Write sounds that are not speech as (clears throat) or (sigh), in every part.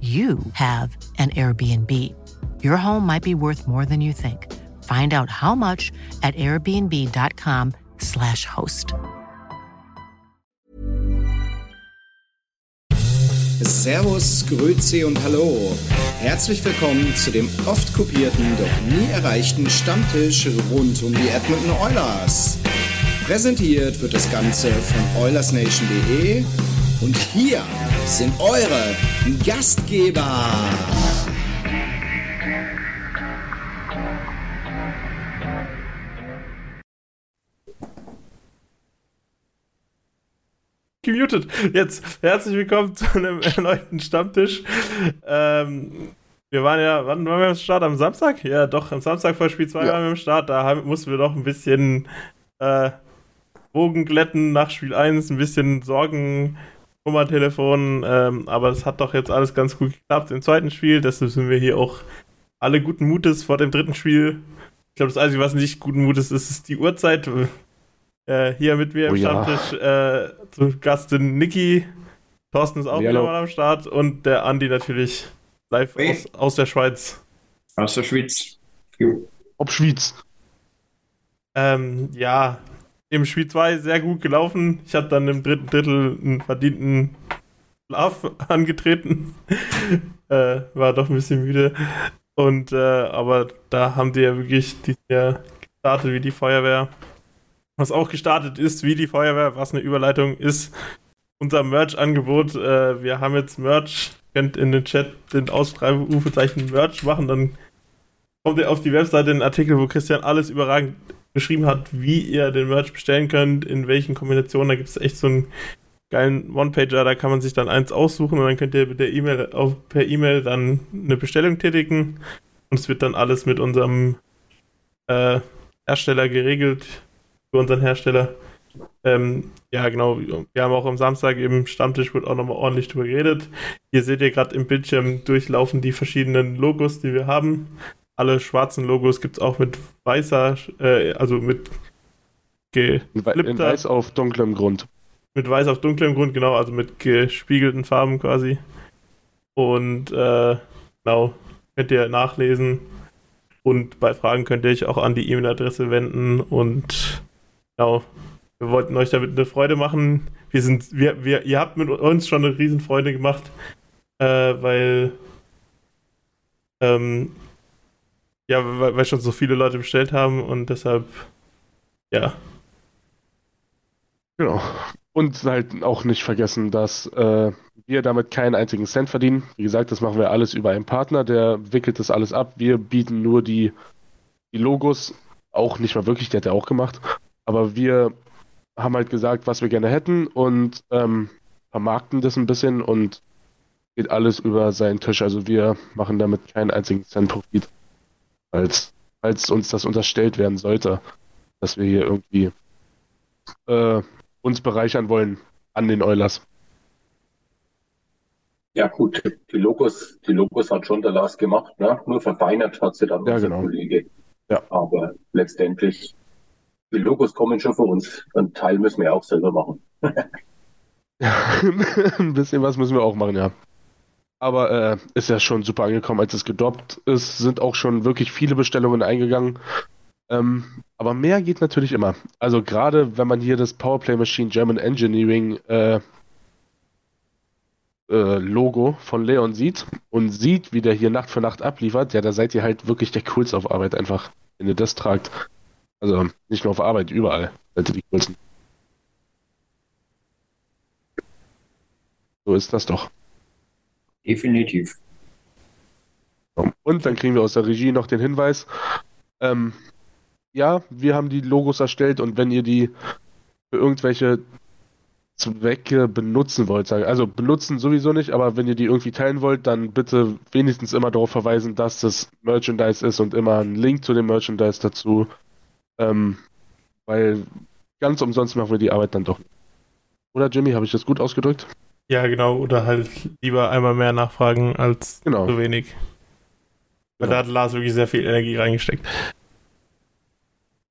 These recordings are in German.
you have an Airbnb. Your home might be worth more than you think. Find out how much at airbnb.com/slash host. Servus, Grüezi und Hallo. Herzlich willkommen zu dem oft kopierten, doch nie erreichten Stammtisch rund um die Edmonton Oilers. Präsentiert wird das Ganze von OilersNation.de und hier sind eure Gastgeber. gemutet. Jetzt herzlich willkommen zu einem erneuten Stammtisch. Ähm, wir waren ja, wann waren wir am Start? Am Samstag? Ja, doch, am Samstag vor Spiel 2 ja. waren wir am Start. Da mussten wir doch ein bisschen äh, Bogen glätten nach Spiel 1, ein bisschen Sorgen Nummertelefon, ähm, aber es hat doch jetzt alles ganz gut geklappt im zweiten Spiel. Deshalb sind wir hier auch alle guten Mutes vor dem dritten Spiel. Ich glaube, das Einzige, was nicht guten Mutes ist, ist die Uhrzeit. Äh, hier mit mir im oh, Stammtisch ja. äh, zu Gast sind Niki, Thorsten ist auch wieder mal am Start und der Andi natürlich live aus, aus der Schweiz. Aus der Schweiz. Ob Schweiz. Ähm, ja, im Spiel 2 sehr gut gelaufen. Ich habe dann im dritten Drittel einen verdienten Schlaf (laughs) angetreten. (laughs) äh, war doch ein bisschen müde. Und äh, aber da haben die ja wirklich die ja gestartet wie die Feuerwehr. Was auch gestartet ist wie die Feuerwehr, was eine Überleitung ist, unser Merch-Angebot. Äh, wir haben jetzt Merch. Könnt in den Chat den Ausschreibungsrufezeichen Merch machen, dann kommt ihr auf die Webseite einen Artikel, wo Christian alles überragend beschrieben hat, wie ihr den Merch bestellen könnt, in welchen Kombinationen. Da gibt es echt so einen geilen One-Pager, da kann man sich dann eins aussuchen und dann könnt ihr mit der E-Mail per E-Mail dann eine Bestellung tätigen und es wird dann alles mit unserem äh, Hersteller geregelt, für unseren Hersteller. Ähm, ja, genau. Wir haben auch am Samstag im Stammtisch wird auch nochmal ordentlich drüber geredet. Hier seht ihr gerade im Bildschirm durchlaufen die verschiedenen Logos, die wir haben alle schwarzen Logos gibt es auch mit weißer, äh, also mit geflippter. In weiß auf dunklem Grund. Mit weiß auf dunklem Grund, genau, also mit gespiegelten Farben quasi. Und äh, genau, könnt ihr nachlesen. Und bei Fragen könnt ihr euch auch an die E-Mail-Adresse wenden. Und genau, wir wollten euch damit eine Freude machen. Wir sind, wir, wir, ihr habt mit uns schon eine Riesenfreude gemacht, äh, weil ähm, ja, weil, weil schon so viele Leute bestellt haben und deshalb, ja. Genau. Und halt auch nicht vergessen, dass äh, wir damit keinen einzigen Cent verdienen. Wie gesagt, das machen wir alles über einen Partner, der wickelt das alles ab. Wir bieten nur die, die Logos, auch nicht mal wirklich, der hat ja auch gemacht. Aber wir haben halt gesagt, was wir gerne hätten und ähm, vermarkten das ein bisschen und geht alles über seinen Tisch. Also wir machen damit keinen einzigen Cent Profit als, als uns das unterstellt werden sollte, dass wir hier irgendwie äh, uns bereichern wollen an den Eulers. Ja gut, die Logos, die Logos hat schon der Lars gemacht, ne? nur verfeinert hat sie dann ja, unser genau. Kollege. Ja. Aber letztendlich, die Logos kommen schon von uns. Ein Teil müssen wir auch selber machen. ja, (laughs) ein bisschen was müssen wir auch machen, ja. Aber äh, ist ja schon super angekommen, als es gedroppt ist, sind auch schon wirklich viele Bestellungen eingegangen. Ähm, aber mehr geht natürlich immer. Also gerade wenn man hier das Powerplay Machine German Engineering äh, äh, Logo von Leon sieht und sieht, wie der hier Nacht für Nacht abliefert, ja, da seid ihr halt wirklich der Coolste auf Arbeit einfach, wenn ihr das tragt. Also nicht nur auf Arbeit, überall seid ihr die Coolsten. So ist das doch. Definitiv. Und dann kriegen wir aus der Regie noch den Hinweis, ähm, ja, wir haben die Logos erstellt und wenn ihr die für irgendwelche Zwecke benutzen wollt, also benutzen sowieso nicht, aber wenn ihr die irgendwie teilen wollt, dann bitte wenigstens immer darauf verweisen, dass das Merchandise ist und immer einen Link zu dem Merchandise dazu, ähm, weil ganz umsonst machen wir die Arbeit dann doch. Oder Jimmy, habe ich das gut ausgedrückt? Ja, genau. Oder halt lieber einmal mehr nachfragen als Genau. zu wenig. Weil Genau. da hat Lars wirklich sehr viel Energie reingesteckt.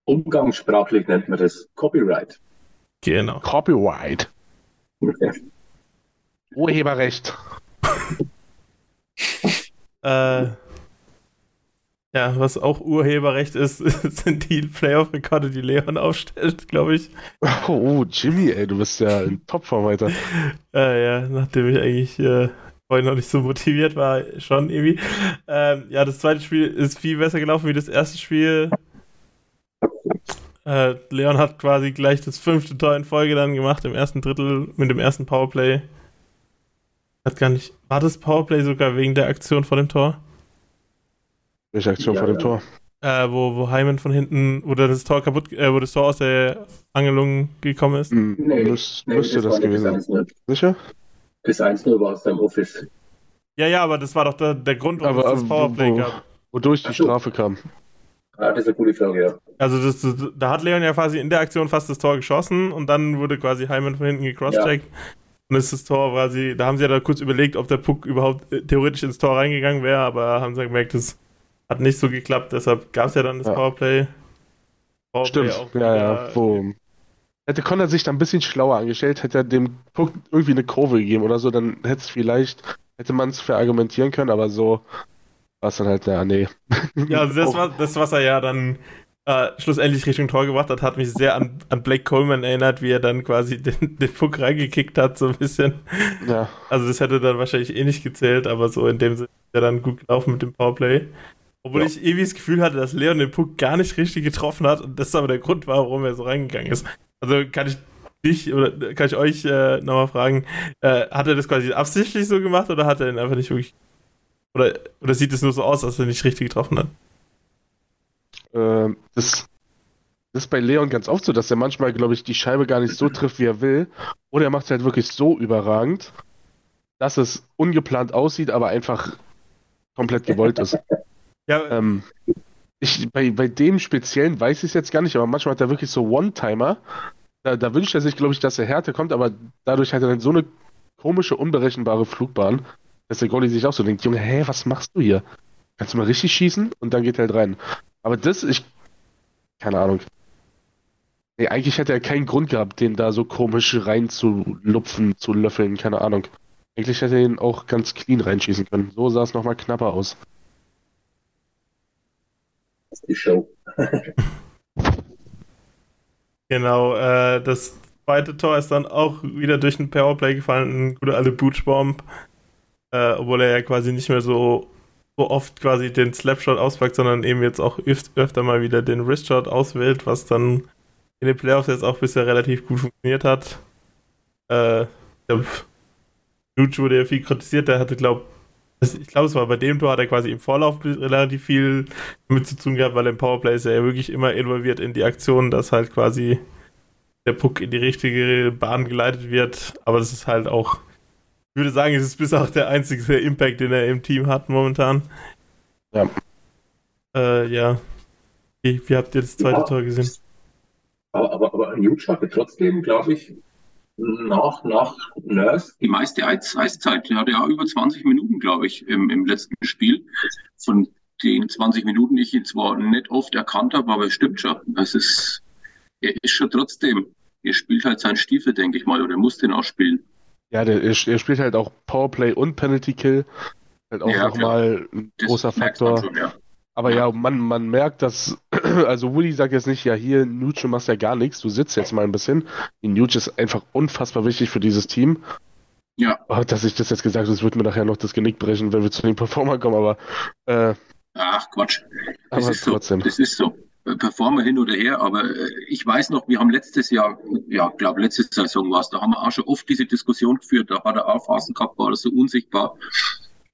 Umgangssprachlich nennt man das Copyright. Genau. Copyright. Urheberrecht. Äh, ja, was auch Urheberrecht ist, (laughs) sind die Playoff-Rekorde, die Leon aufstellt, glaube ich. Oh, Jimmy, ey, du bist ja in (laughs) Topform weiter. Äh, ja, nachdem ich eigentlich äh, vorhin noch nicht so motiviert war, schon irgendwie. Ähm, ja, das zweite Spiel ist viel besser gelaufen wie das erste Spiel. Äh, Leon hat quasi gleich das fünfte Tor in Folge dann gemacht im ersten Drittel mit dem ersten Powerplay. Hat gar nicht. War das Powerplay sogar wegen der Aktion vor dem Tor? Welche Aktion Ja, vor dem ja. Tor? Äh, wo, wo Hyman von hinten, wo das Tor kaputt, äh, wo das Tor aus der Angelung gekommen ist. Hm, Nee, müß, Nee, müsste das, nicht gewesen sein. 1-0. Sicher? Das 1-0 war aus seinem Office. Ja, ja, aber das war doch der, der Grund, warum Aber, es das aber Powerplay wo, gab. wodurch die Ach. Strafe kam. Ah, das ist eine gute Frage, ja. Also das, das, da hat Leon ja quasi in der Aktion fast das Tor geschossen und dann wurde quasi Hyman von hinten gecrosscheckt. Und ist das Tor quasi, da haben sie ja da kurz überlegt, ob der Puck überhaupt äh, theoretisch ins Tor reingegangen wäre, aber haben sie gemerkt, das hat nicht so geklappt, deshalb gab es ja dann das Ja. Powerplay. Powerplay Stimmt, ja, ja. Wo, hätte Conrad sich da ein bisschen schlauer angestellt, hätte er dem Puck irgendwie eine Kurve gegeben oder so, dann hätte es vielleicht, hätte man es verargumentieren können, aber so war es dann halt, naja, nee. (laughs) Ja, also das, war, das, was er ja dann äh, schlussendlich Richtung Tor gebracht hat, hat mich sehr an, an Blake Coleman erinnert, wie er dann quasi (laughs) den, den Puck reingekickt hat, so ein bisschen. Ja, Also das hätte dann wahrscheinlich eh nicht gezählt, aber so in dem Sinne ist er dann gut gelaufen mit dem Powerplay. Obwohl Ja. ich irgendwie das Gefühl hatte, dass Leon den Puck gar nicht richtig getroffen hat und das aber der Grund war, warum er so reingegangen ist. Also kann ich dich oder kann ich euch äh, nochmal fragen, äh, hat er das quasi absichtlich so gemacht oder hat er ihn einfach nicht wirklich oder, oder sieht es nur so aus, dass er nicht richtig getroffen hat? äh, das, das ist bei Leon ganz oft so, dass er manchmal, glaube ich, die Scheibe gar nicht so trifft, wie er will. Oder er macht es halt wirklich so überragend, dass es ungeplant aussieht, aber einfach komplett gewollt ist. Ja, Ähm, ich, bei, bei dem Speziellen weiß ich es jetzt gar nicht, aber manchmal hat er wirklich so One-Timer. Da, da wünscht er sich, glaube ich, dass er Härte kommt, aber dadurch hat er dann so eine komische, unberechenbare Flugbahn, dass der Goalie sich auch so denkt, Junge, hä, was machst du hier? Kannst du mal richtig schießen? Und dann geht er halt rein. Aber das, ich, keine Ahnung. Nee, eigentlich hätte er keinen Grund gehabt, den da so komisch reinzulupfen, zu löffeln, keine Ahnung. Eigentlich hätte er ihn auch ganz clean reinschießen können. So sah es nochmal knapper aus. Die Show. (laughs) Genau, äh, das zweite Tor ist dann auch wieder durch ein Powerplay gefallen, ein guter alte Bootschbomb, äh, obwohl er ja quasi nicht mehr so, so oft quasi den Slapshot auspackt, sondern eben jetzt auch öf öfter mal wieder den Wristshot auswählt, was dann in den Playoffs jetzt auch bisher relativ gut funktioniert hat. Äh, ich glaub, Nuge wurde ja viel kritisiert, der hatte, glaub, ich glaube, es war bei dem Tor, hat er quasi im Vorlauf relativ viel mit zu tun gehabt, weil im Powerplay ist er ja wirklich immer involviert in die Aktion, dass halt quasi der Puck in die richtige Bahn geleitet wird. Aber das ist halt auch, ich würde sagen, es ist bis auch der einzige Impact, den er im Team hat momentan. Ja. Äh, ja. Wie, wie habt ihr das zweite Ja. Tor gesehen? Aber, aber, aber Huge hatte trotzdem, glaube ich, nach, nach Nurse Die meiste Eiz Eiszeit, der hatte ja über 20 Minuten, glaube ich, im, im letzten Spiel. Von den 20 Minuten, die ich ihn zwar nicht oft erkannt habe, aber es stimmt schon. Es ist, er ist schon trotzdem, er spielt halt seinen Stiefel, denke ich mal, oder muss den auch spielen. Ja, der, er, er spielt halt auch Powerplay und Penalty Kill. Halt auch Ja, nochmal ein großer Faktor. Schon, ja. Aber ja, man, man merkt, dass, (clears throat) also Woody sagt jetzt nicht, ja, hier, Nuge, du machst ja gar nichts, du sitzt jetzt mal ein bisschen. Die Nuge ist einfach unfassbar wichtig für dieses Team. Ja. Oh, dass ich das jetzt gesagt habe, das wird mir nachher noch das Genick brechen, wenn wir zu den Performer kommen, aber. Äh, Ach Quatsch. Das aber ist trotzdem. So. Das ist so. Performer hin oder her, aber äh, ich weiß noch, wir haben letztes Jahr, ja, glaube letzte Saison war es, da haben wir auch schon oft diese Diskussion geführt, da hat er auch Phasen gehabt, war das so unsichtbar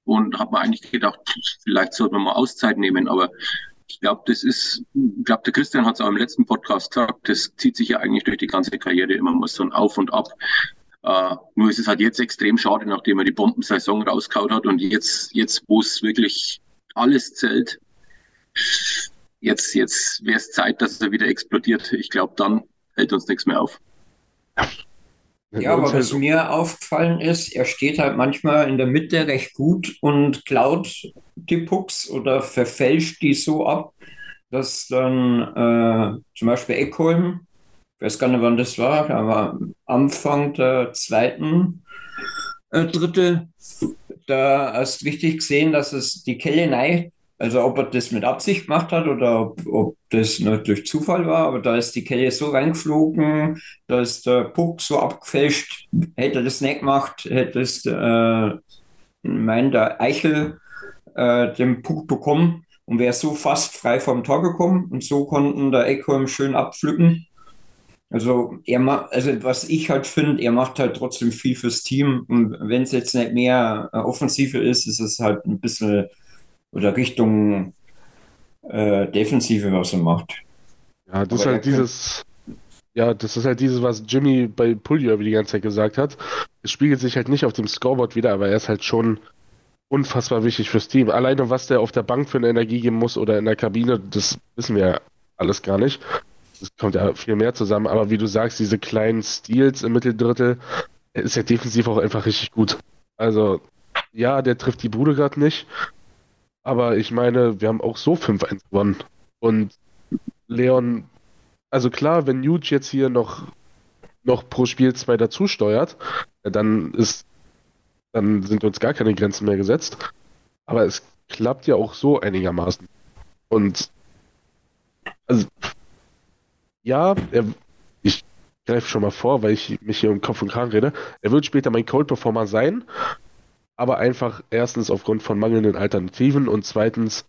und hat man eigentlich gedacht, vielleicht sollte man mal Auszeit nehmen, aber ich glaube, das ist, ich glaube, der Christian hat es auch im letzten Podcast gesagt, das zieht sich ja eigentlich durch die ganze Karriere immer mal so ein Auf und Ab. Uh, nur ist es halt jetzt extrem schade, nachdem er die Bombensaison rauskaut hat und jetzt, jetzt wo es wirklich alles zählt, jetzt, jetzt wäre es Zeit, dass er wieder explodiert. Ich glaube, dann hält uns nichts mehr auf. Ja, aber was mir aufgefallen ist, er steht halt manchmal in der Mitte recht gut und klaut die Pucks oder verfälscht die so ab, dass dann äh, zum Beispiel Eckholm, ich weiß gar nicht, wann das war, aber Anfang der zweiten äh, Drittel, da hast du richtig gesehen, dass es die Kelle neigt also ob er das mit Absicht gemacht hat oder ob, ob das nur durch Zufall war, aber da ist die Kelle so reingeflogen, da ist der Puck so abgefälscht. Hätte er das nicht gemacht, hätte es äh, mein der Eichel äh, den Puck bekommen und wäre so fast frei vom Tor gekommen und so konnten der Eckholm schön abpflücken. Also er macht, also was ich halt finde, er macht halt trotzdem viel fürs Team und wenn es jetzt nicht mehr äh, Offensive ist, ist es halt ein bisschen oder Richtung äh, Defensive, was er macht. Ja, das Aber ist halt dieses. Ja, das ist halt dieses, was Jimmy bei Pullio die ganze Zeit gesagt hat. Es spiegelt sich halt nicht auf dem Scoreboard wieder, aber er ist halt schon unfassbar wichtig fürs Team. Alleine, was der auf der Bank für eine Energie geben muss oder in der Kabine, das wissen wir ja alles gar nicht. Das kommt ja viel mehr zusammen. Aber wie du sagst, diese kleinen Steals im Mitteldrittel, ist ja defensiv auch einfach richtig gut. Also, ja, der trifft die Bude gerade nicht, aber ich meine, wir haben auch so 5-1 gewonnen. Und Leon, also klar, wenn Nuge jetzt hier noch, noch pro Spiel zwei dazu steuert, dann ist, dann sind uns gar keine Grenzen mehr gesetzt. Aber es klappt ja auch so einigermaßen. Und also ja, er, ich greife schon mal vor, weil ich mich hier um Kopf und Kragen rede. Er wird später mein Cold Performer sein, aber einfach erstens aufgrund von mangelnden Alternativen und zweitens,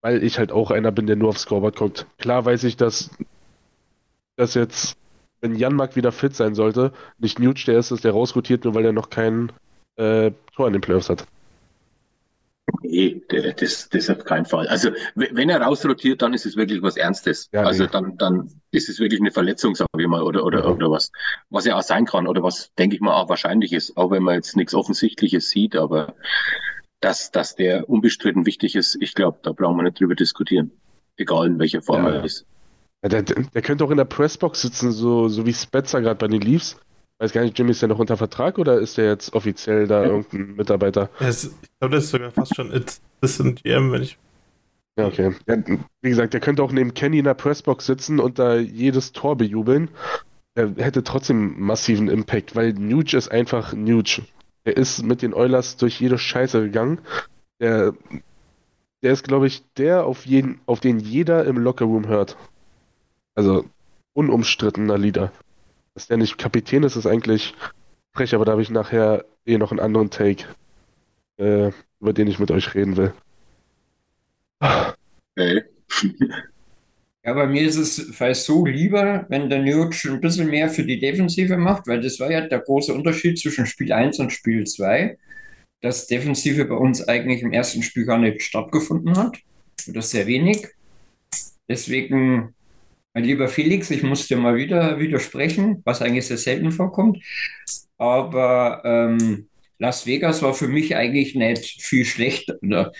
weil ich halt auch einer bin, der nur aufs Scoreboard guckt. Klar weiß ich, dass, dass jetzt, wenn Janmark wieder fit sein sollte, nicht Nuge der ist, der rausrotiert, nur weil er noch kein äh, Tor in den Playoffs hat. Nee, das, das auf keinen Fall. Also wenn er rausrotiert, dann ist es wirklich was Ernstes. Ja, also nee. dann, dann ist es wirklich eine Verletzung, sage ich mal, oder, oder, ja. oder was. Was ja auch sein kann, oder was, denke ich mal, auch wahrscheinlich ist, auch wenn man jetzt nichts Offensichtliches sieht, aber dass, dass der unbestritten wichtig ist, ich glaube, da brauchen wir nicht drüber diskutieren. Egal in welcher Form ja. er ist. Der, der, könnte auch in der Pressbox sitzen, so, so wie Spetzer gerade bei den Leafs weiß gar nicht, Jimmy ist ja noch unter Vertrag oder ist der jetzt offiziell da ja. irgendein Mitarbeiter? ich glaube, das ist sogar fast schon Assistant GM, wenn ich. Ja, okay. Ja, wie gesagt, der könnte auch neben Kenny in der Pressbox sitzen und da jedes Tor bejubeln. Er hätte trotzdem massiven Impact, weil Nuge ist einfach Nuge. Er ist mit den Oilers durch jede Scheiße gegangen. Der, der ist, glaube ich, der, auf, jeden, auf den jeder im Lockerroom hört. Also unumstrittener Leader. Dass der nicht Kapitän ist, ist eigentlich frech, aber da habe ich nachher eh noch einen anderen Take, äh, über den ich mit euch reden will. Okay. (laughs) Ja, bei mir ist es fast so lieber, wenn der Nuge ein bisschen mehr für die Defensive macht, weil das war ja der große Unterschied zwischen Spiel 1 und Spiel 2, dass Defensive bei uns eigentlich im ersten Spiel gar nicht stattgefunden hat. Oder sehr wenig. Deswegen mein lieber Felix, ich muss dir mal wieder widersprechen, was eigentlich sehr selten vorkommt. Aber ähm, Las Vegas war für mich eigentlich nicht viel schlechter oder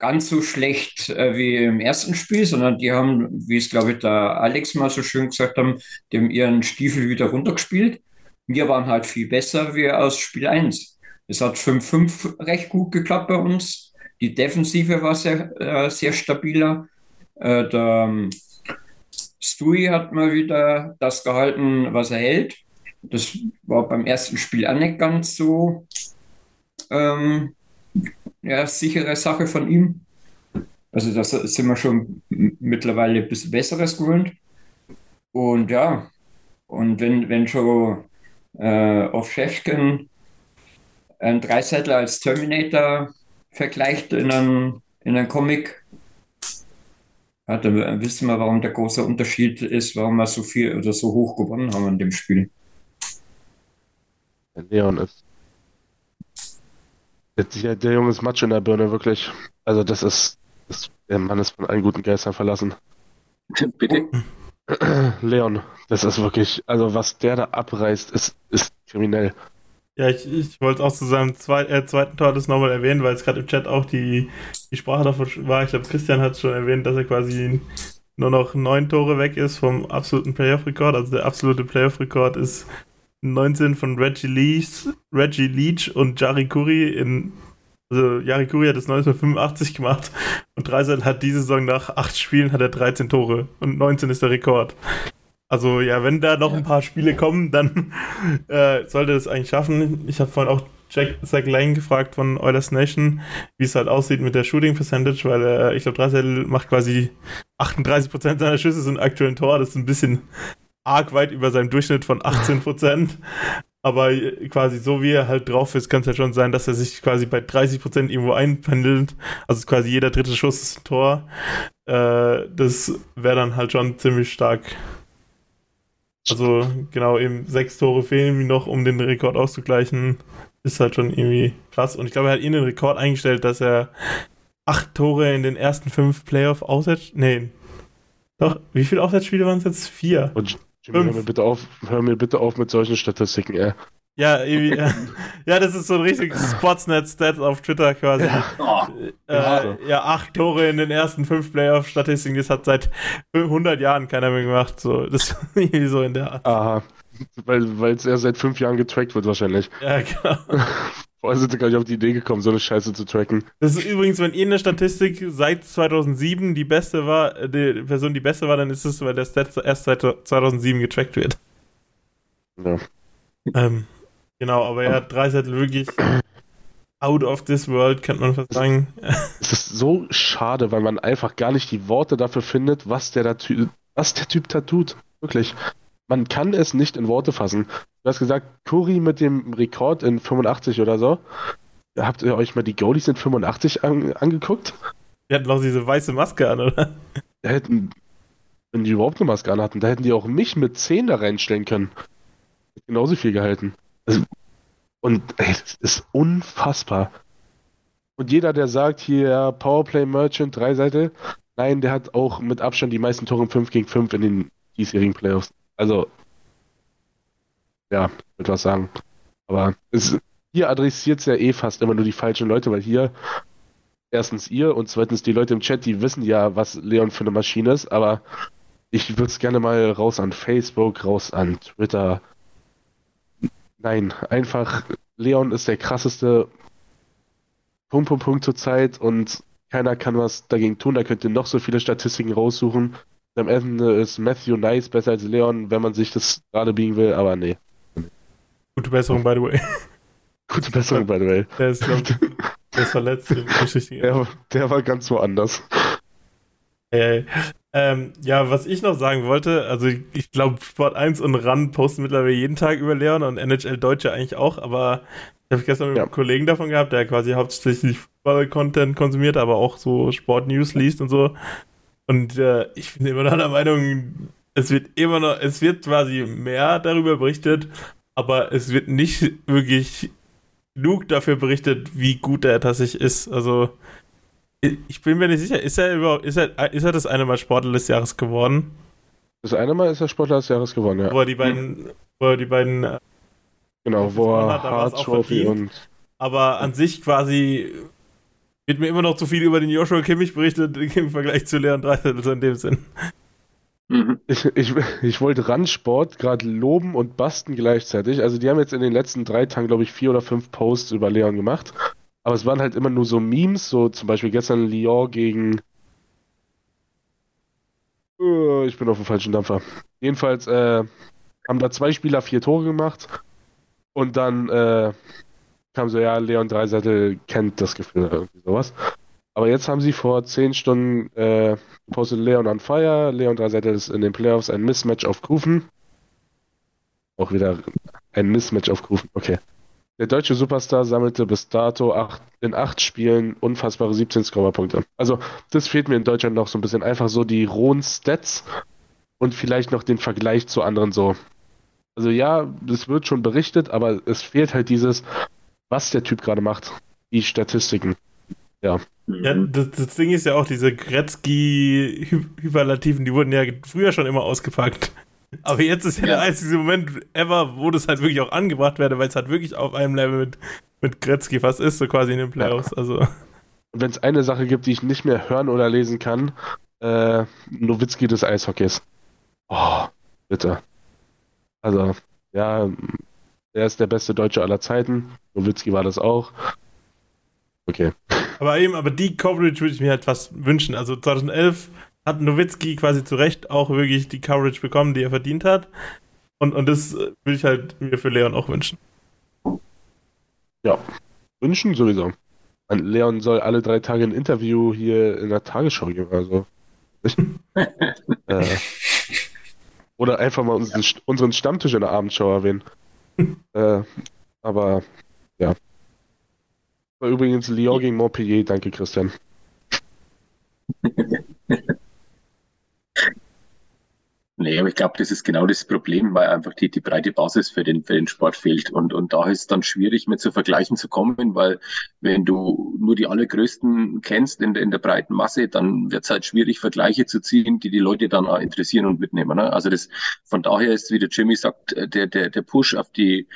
ganz so schlecht äh, wie im ersten Spiel, sondern die haben, wie es glaube ich der Alex mal so schön gesagt haben, die haben ihren Stiefel wieder runtergespielt. Wir waren halt viel besser wie aus Spiel 1. Es hat 5-5 recht gut geklappt bei uns. Die Defensive war sehr, äh, sehr stabiler. Äh, der ähm, Stui hat mal wieder das gehalten, was er hält. Das war beim ersten Spiel auch nicht ganz so ähm, ja, sichere Sache von ihm. Also das sind wir schon mittlerweile ein bisschen Besseres gewöhnt. Und ja, und wenn, wenn schon äh, Ovchefkin ein Dreisettler als Terminator vergleicht in einem, in einem Comic. Ja, dann wissen wir, warum der große Unterschied ist, warum wir so viel oder so hoch gewonnen haben in dem Spiel. Leon ist. Der, der Junge ist Matsch in der Birne, wirklich. Also, das ist, das, Der Mann ist von allen guten Geistern verlassen. (laughs) Bitte? Leon, das ist wirklich. Also, was der da abreißt, ist, ist kriminell. Ja, ich, ich wollte auch zu seinem zweit, äh, zweiten Tor das nochmal erwähnen, weil es gerade im Chat auch die, die Sprache davon war. Ich glaube, Christian hat es schon erwähnt, dass er quasi nur noch neun Tore weg ist vom absoluten Playoff-Rekord. Also der absolute Playoff-Rekord ist 19 von Reggie Leach, Reggie Leach und Jari Kuri in also Jari Kuri hat es 1985 gemacht und Dreisel hat diese Saison nach acht Spielen hat er 13 Tore und 19 ist der Rekord. Also ja, wenn da noch ein paar Spiele kommen, dann (laughs) äh, sollte es eigentlich schaffen. Ich habe vorhin auch Jack, Zach Lane gefragt von Oilers Nation, wie es halt aussieht mit der Shooting Percentage, weil äh, ich glaube, Dreisel macht quasi 38% seiner Schüsse sind aktuell ein Tor. Das ist ein bisschen arg weit über seinem Durchschnitt von 18%. (laughs) Aber äh, quasi so wie er halt drauf ist, kann es ja schon sein, dass er sich quasi bei 30% irgendwo einpendelt. Also quasi jeder dritte Schuss ist ein Tor. Äh, das wäre dann halt schon ziemlich stark. Also genau, eben sechs Tore fehlen ihm noch, um den Rekord auszugleichen. Ist halt schon irgendwie krass. Und ich glaube, er hat ihn den Rekord eingestellt, dass er acht Tore in den ersten fünf Playoff aussetzt. Nee. Doch, wie viele Auswärtsspiele waren es jetzt? Vier. Und Jimmy, hör mir, bitte auf, hör mir bitte auf mit solchen Statistiken, ey. Ja, irgendwie, (laughs) ja, das ist so ein richtiges Sportsnet-Stat auf Twitter quasi. Ja. Äh, ja, acht Tore in den ersten fünf Playoff-Statistiken, das hat seit 100 Jahren keiner mehr gemacht. So, das ist (laughs) irgendwie so in der Art. Aha, weil es erst seit fünf Jahren getrackt wird wahrscheinlich. Ja, genau. (laughs) Vorher sind sie gar nicht auf die Idee gekommen, so eine Scheiße zu tracken. Das ist übrigens, wenn ihr eine Statistik seit 2007 die beste war, die Person die beste war, dann ist es, weil der Stat erst seit 2007 getrackt wird. Ja. Ähm, Genau, aber er hat drei Sättel wirklich out of this world, könnte man fast sagen. Es ist so schade, weil man einfach gar nicht die Worte dafür findet, was der, da, was der Typ da tut. Wirklich. Man kann es nicht in Worte fassen. Du hast gesagt, Curry mit dem Rekord in 85 oder so. Habt ihr euch mal die Goalies in 85 an, angeguckt? Die hatten noch diese weiße Maske an, oder? Da hätten, wenn die überhaupt eine Maske an hatten, da hätten die auch mich mit 10 da reinstellen können. Genauso viel gehalten. Also, und ey, das ist unfassbar. Und jeder, der sagt hier Powerplay Merchant, drei Seite, nein, der hat auch mit Abstand die meisten Tore 5 gegen 5 in den diesjährigen Playoffs. Also, ja, ich würde was sagen. Aber es, hier adressiert es ja eh fast immer nur die falschen Leute, weil hier erstens ihr und zweitens die Leute im Chat, die wissen ja, was Leon für eine Maschine ist, aber ich würde es gerne mal raus an Facebook, raus an Twitter, Nein, einfach Leon ist der krasseste Punkt, Punkt, Punkt zur Zeit und keiner kann was dagegen tun. Da könnt ihr noch so viele Statistiken raussuchen. Am Ende ist Matthew Nice besser als Leon, wenn man sich das gerade biegen will, aber nee. Gute Besserung, by the way. (laughs) Gute Besserung, by the way. Der ist, glaub, (laughs) der ist verletzt. der, der war ganz woanders. Ey, ähm, ja, was ich noch sagen wollte, also ich, ich glaube, Sport 1 und RAN posten mittlerweile jeden Tag über Leon und NHL Deutsche eigentlich auch, aber ich habe gestern mit ja. einem Kollegen davon gehabt, der quasi hauptsächlich Fußball-Content konsumiert, aber auch so Sport-News liest und so. Und äh, ich bin immer noch der Meinung, es wird immer noch, es wird quasi mehr darüber berichtet, aber es wird nicht wirklich genug dafür berichtet, wie gut er tatsächlich ist. Also ich bin mir nicht sicher, ist er überhaupt, ist er, ist er das eine Mal Sportler des Jahres geworden? Das eine Mal ist er Sportler des Jahres geworden, ja. Wo er die beiden, wo er die beiden äh, Genau, wo er Hard Trophy und. Aber an sich quasi wird mir immer noch zu viel über den Joshua Kimmich berichtet (laughs) im Vergleich zu Leon Dreiseitel, so in dem Sinn. Mhm. Ich, ich, ich wollte Randsport gerade loben und basten gleichzeitig. Also die haben jetzt in den letzten drei Tagen, glaube ich, vier oder fünf Posts über Leon gemacht. Aber es waren halt immer nur so Memes, so zum Beispiel gestern Lyon gegen. Uh, ich bin auf dem falschen Dampfer. Jedenfalls äh, haben da zwei Spieler vier Tore gemacht. Und dann äh, kam so, ja, Leon Dreiseitel kennt das Gefühl oder irgendwie sowas. Aber jetzt haben sie vor zehn Stunden äh, postet Leon on Fire. Leon Dreiseitel ist in den Playoffs ein Mismatch auf Kufen. Auch wieder ein Mismatch aufgerufen. Okay. Der deutsche Superstar sammelte bis dato acht, in acht Spielen unfassbare 17 Scorerpunkte. Also, das fehlt mir in Deutschland noch so ein bisschen. Einfach so die rohen Stats und vielleicht noch den Vergleich zu anderen so. Also, ja, es wird schon berichtet, aber es fehlt halt dieses, was der Typ gerade macht. Die Statistiken. Ja. Ja, das, das Ding ist ja auch, diese Gretzky-Hyperlativen, die wurden ja früher schon immer ausgepackt. Aber jetzt ist ja, ja, der einzige Moment ever, wo das halt wirklich auch angebracht werde, weil es halt wirklich auf einem Level mit, mit Gretzky fast ist, so quasi in den Playoffs. Also. Wenn es eine Sache gibt, die ich nicht mehr hören oder lesen kann, äh, Nowitzki des Eishockeys. Oh, bitte. Also, ja, er ist der beste Deutsche aller Zeiten. Nowitzki war das auch. Okay. Aber eben, aber die Coverage würde ich mir halt fast wünschen. Also 2011 hat Nowitzki quasi zu Recht auch wirklich die Coverage bekommen, die er verdient hat. Und, und das äh, will ich halt mir für Leon auch wünschen. Ja, wünschen sowieso. Leon soll alle drei Tage ein Interview hier in der Tagesschau geben, also. (laughs) äh, oder einfach mal unseren, unseren Stammtisch in der Abendschau erwähnen. (laughs) äh, aber ja. War übrigens Lyon gegen Montpellier, danke Christian. (laughs) Nee, aber ich glaube, das ist genau das Problem, weil einfach die, die breite Basis für den, für den Sport fehlt. Und, und da ist es dann schwierig, mit zu vergleichen zu kommen, weil wenn du nur die allergrößten kennst in, in der breiten Masse, dann wird es halt schwierig, Vergleiche zu ziehen, die die Leute dann auch interessieren und mitnehmen. Ne? Also das, von daher ist, wie der Jimmy sagt, der, der, der Push auf die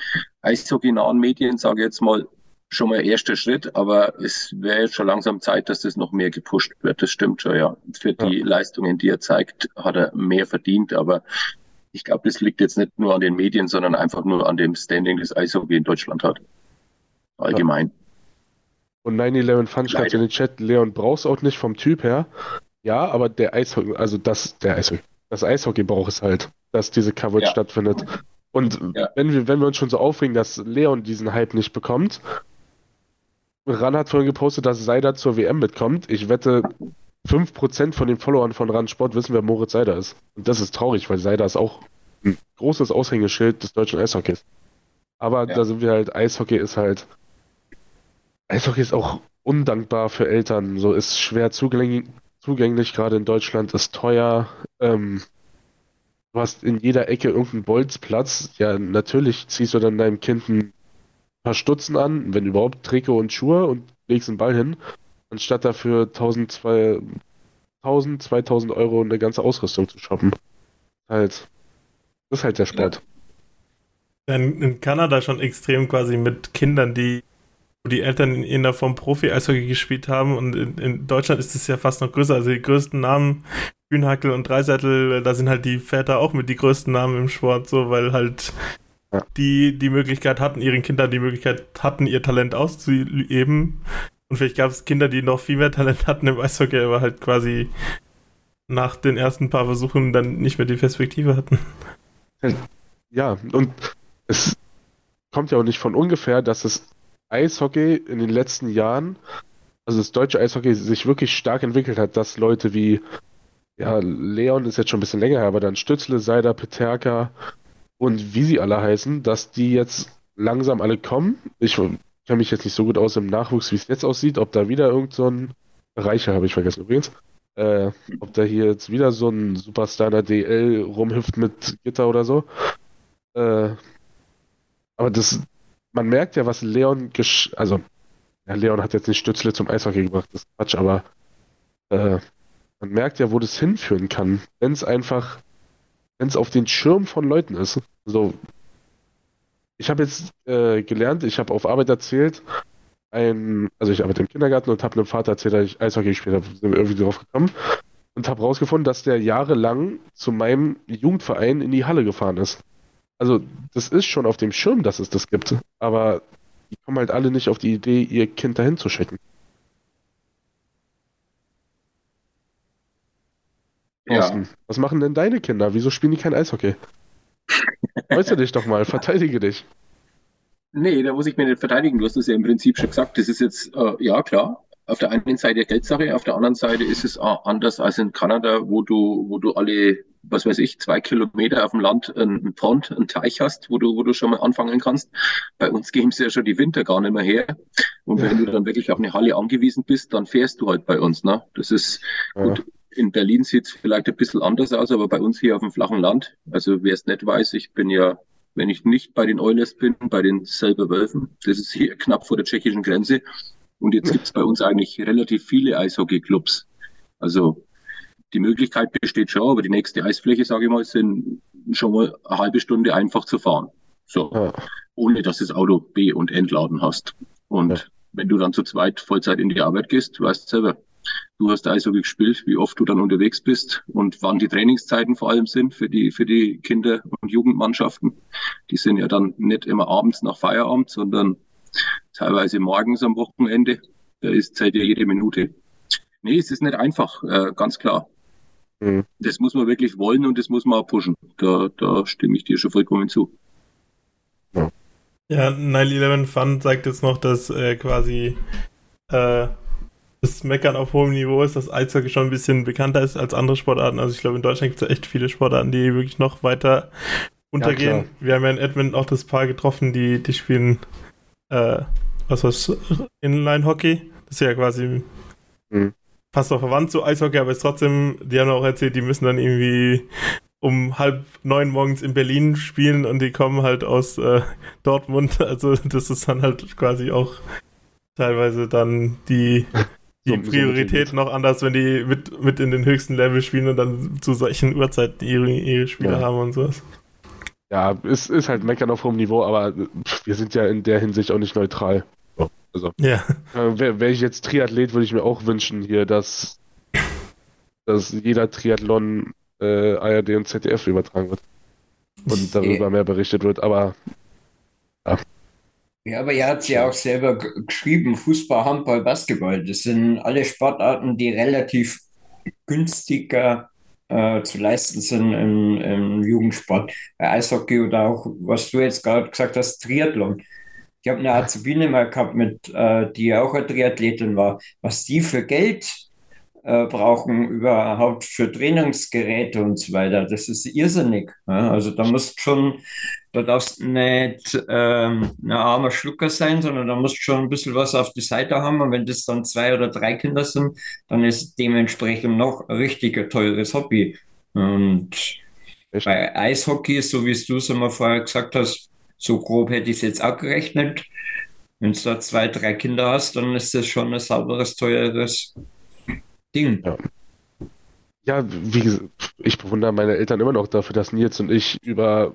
eishockey-nahen Medien, sage ich jetzt mal, schon mal erster Schritt, aber es wäre jetzt schon langsam Zeit, dass das noch mehr gepusht wird. Das stimmt schon, ja. Für die ja. Leistungen, die er zeigt, hat er mehr verdient, aber ich glaube, das liegt jetzt nicht nur an den Medien, sondern einfach nur an dem Standing, das Eishockey in Deutschland hat. Allgemein. Ja. Und 9-11 Fun schreibt in den Chat, Leon brauchst auch nicht vom Typ her. Ja, aber der Eishockey, also das, der Eishockey, das Eishockey braucht es halt, dass diese Coverage ja. stattfindet. Und ja. wenn, wir, wenn wir uns schon so aufregen, dass Leon diesen Hype nicht bekommt, Ran hat vorhin gepostet, dass Seider zur WM mitkommt. Ich wette, 5% von den Followern von Ran Sport wissen, wer Moritz Seider ist. Und das ist traurig, weil Seider ist auch ein großes Aushängeschild des deutschen Eishockeys. Aber ja. da sind wir halt, Eishockey ist halt. Eishockey ist auch undankbar für Eltern. So ist schwer zugänglich, zugänglich gerade in Deutschland, ist teuer. Ähm, du hast in jeder Ecke irgendeinen Bolzplatz. Ja, natürlich ziehst du dann deinem Kind ein paar Stutzen an, wenn überhaupt Trikot und Schuhe und legst den Ball hin, anstatt dafür 1000, 2000, 2000 Euro eine ganze Ausrüstung zu shoppen. Halt, das ist halt der Sport. In, in Kanada schon extrem quasi mit Kindern, die wo die Eltern in irgendeiner Form Profi-Eishockey gespielt haben und in, in Deutschland ist es ja fast noch größer. Also die größten Namen, Kühnhackel und Dreiseitel, da sind halt die Väter auch mit die größten Namen im Sport, so weil halt die die Möglichkeit hatten, ihren Kindern die Möglichkeit hatten, ihr Talent auszuüben. Und vielleicht gab es Kinder, die noch viel mehr Talent hatten im Eishockey, aber halt quasi nach den ersten paar Versuchen dann nicht mehr die Perspektive hatten. Ja, und es kommt ja auch nicht von ungefähr, dass das Eishockey in den letzten Jahren, also das deutsche Eishockey sich wirklich stark entwickelt hat, dass Leute wie, ja, Leon ist jetzt schon ein bisschen länger her, aber dann Stützle, Seider, Peterka, und wie sie alle heißen, dass die jetzt langsam alle kommen. Ich kenne mich jetzt nicht so gut aus im Nachwuchs, wie es jetzt aussieht, ob da wieder irgend so ein Reicher, habe ich vergessen übrigens, äh, ob da hier jetzt wieder so ein Superstar der DL rumhüpft mit Gitter oder so. Äh, aber das, man merkt ja, was Leon, gesch also, ja, Leon hat jetzt nicht Stützle zum Eishockey gebracht, das ist Quatsch, aber äh, man merkt ja, wo das hinführen kann, wenn es einfach wenn es auf den Schirm von Leuten ist. So, ich habe jetzt äh, gelernt, ich habe auf Arbeit erzählt, ein, also ich arbeite im Kindergarten und habe einem Vater erzählt, dass ich Eishockey gespielt habe, sind wir irgendwie drauf gekommen und habe rausgefunden, dass der jahrelang zu meinem Jugendverein in die Halle gefahren ist. Also das ist schon auf dem Schirm, dass es das gibt, aber die kommen halt alle nicht auf die Idee, ihr Kind dahin zu schicken. Thorsten, ja. was machen denn deine Kinder? Wieso spielen die kein Eishockey? Äußere dich doch mal, (laughs) verteidige dich. Nee, da muss ich mir nicht verteidigen. Du hast es ja im Prinzip schon gesagt. Das ist jetzt, äh, ja klar, auf der einen Seite Geldsache, auf der anderen Seite ist es anders als in Kanada, wo du, wo du alle was weiß ich, zwei Kilometer auf dem Land einen Pond, einen Teich hast, wo du, wo du schon mal anfangen kannst. Bei uns geben sie ja schon die Winter gar nicht mehr her. Und wenn du dann wirklich auf eine Halle angewiesen bist, dann fährst du halt bei uns. Ne? Das ist ja. gut. In Berlin sieht es vielleicht ein bisschen anders aus, aber bei uns hier auf dem flachen Land, also wer es nicht weiß, ich bin ja, wenn ich nicht bei den Oilers bin, bei den Selber Wölfen, das ist hier knapp vor der tschechischen Grenze. Und jetzt gibt es bei uns eigentlich relativ viele Eishockeyclubs. Also die Möglichkeit besteht schon, aber die nächste Eisfläche, sage ich mal, sind schon mal eine halbe Stunde einfach zu fahren. So. Ja. Ohne dass du das Auto B- und Entladen hast. Und ja. wenn du dann zu zweit Vollzeit in die Arbeit gehst, weißt du selber. Du hast Eishockey gespielt, wie oft du dann unterwegs bist und wann die Trainingszeiten vor allem sind für die, für die Kinder- und Jugendmannschaften. Die sind ja dann nicht immer abends nach Feierabend, sondern teilweise morgens am Wochenende. Da ist Zeit ja jede Minute. Nee, es ist nicht einfach, äh, ganz klar. Mhm. Das muss man wirklich wollen und das muss man auch pushen. Da, da stimme ich dir schon vollkommen zu. Ja, 9-11 Fun sagt jetzt noch, dass äh, quasi äh, das Meckern auf hohem Niveau ist, dass Eishockey schon ein bisschen bekannter ist als andere Sportarten. Also ich glaube, in Deutschland gibt es echt viele Sportarten, die wirklich noch weiter untergehen. Ja, Wir haben ja in Edmonton auch das Paar getroffen, die, die spielen äh, was was Inline-Hockey. Das ist ja quasi mhm fast auch verwandt zu Eishockey, aber ist trotzdem, die haben auch erzählt, die müssen dann irgendwie um halb neun morgens in Berlin spielen und die kommen halt aus äh, Dortmund. (laughs) Also das ist dann halt quasi auch teilweise dann die, die so, Priorität so noch anders, wenn die mit, mit in den höchsten Level spielen und dann zu solchen Uhrzeiten ihre, ihre Spiele ja. haben und sowas. Ja, es ist halt meckern auf hohem Niveau, aber wir sind ja in der Hinsicht auch nicht neutral. Also, ja. Äh, Wäre wär ich jetzt Triathlet, würde ich mir auch wünschen hier, dass, dass jeder Triathlon äh, ARD und ZDF übertragen wird und darüber mehr berichtet wird, aber ja. Ja, aber er hat es ja auch selber geschrieben, Fußball, Handball, Basketball, das sind alle Sportarten, die relativ günstiger äh, zu leisten sind im, im Jugendsport. Bei Eishockey oder auch, was du jetzt gerade gesagt hast, Triathlon ich habe eine Azubine mal gehabt, mit, äh, die auch eine Triathletin war, was die für Geld äh, brauchen überhaupt für Trainingsgeräte und so weiter. Das ist irrsinnig. Ja? Also da musst schon, da darfst nicht ähm, ein armer Schlucker sein, sondern da musst schon ein bisschen was auf die Seite haben. Und wenn das dann zwei oder drei Kinder sind, dann ist dementsprechend noch ein richtig teures Hobby. Und Echt? bei Eishockey, so wie du es immer vorher gesagt hast, so grob hätte ich es jetzt auch gerechnet. Wenn du da zwei, drei Kinder hast, dann ist das schon ein sauberes, teures Ding. Ja. ja, wie gesagt, ich bewundere meine Eltern immer noch dafür, dass Nils und ich über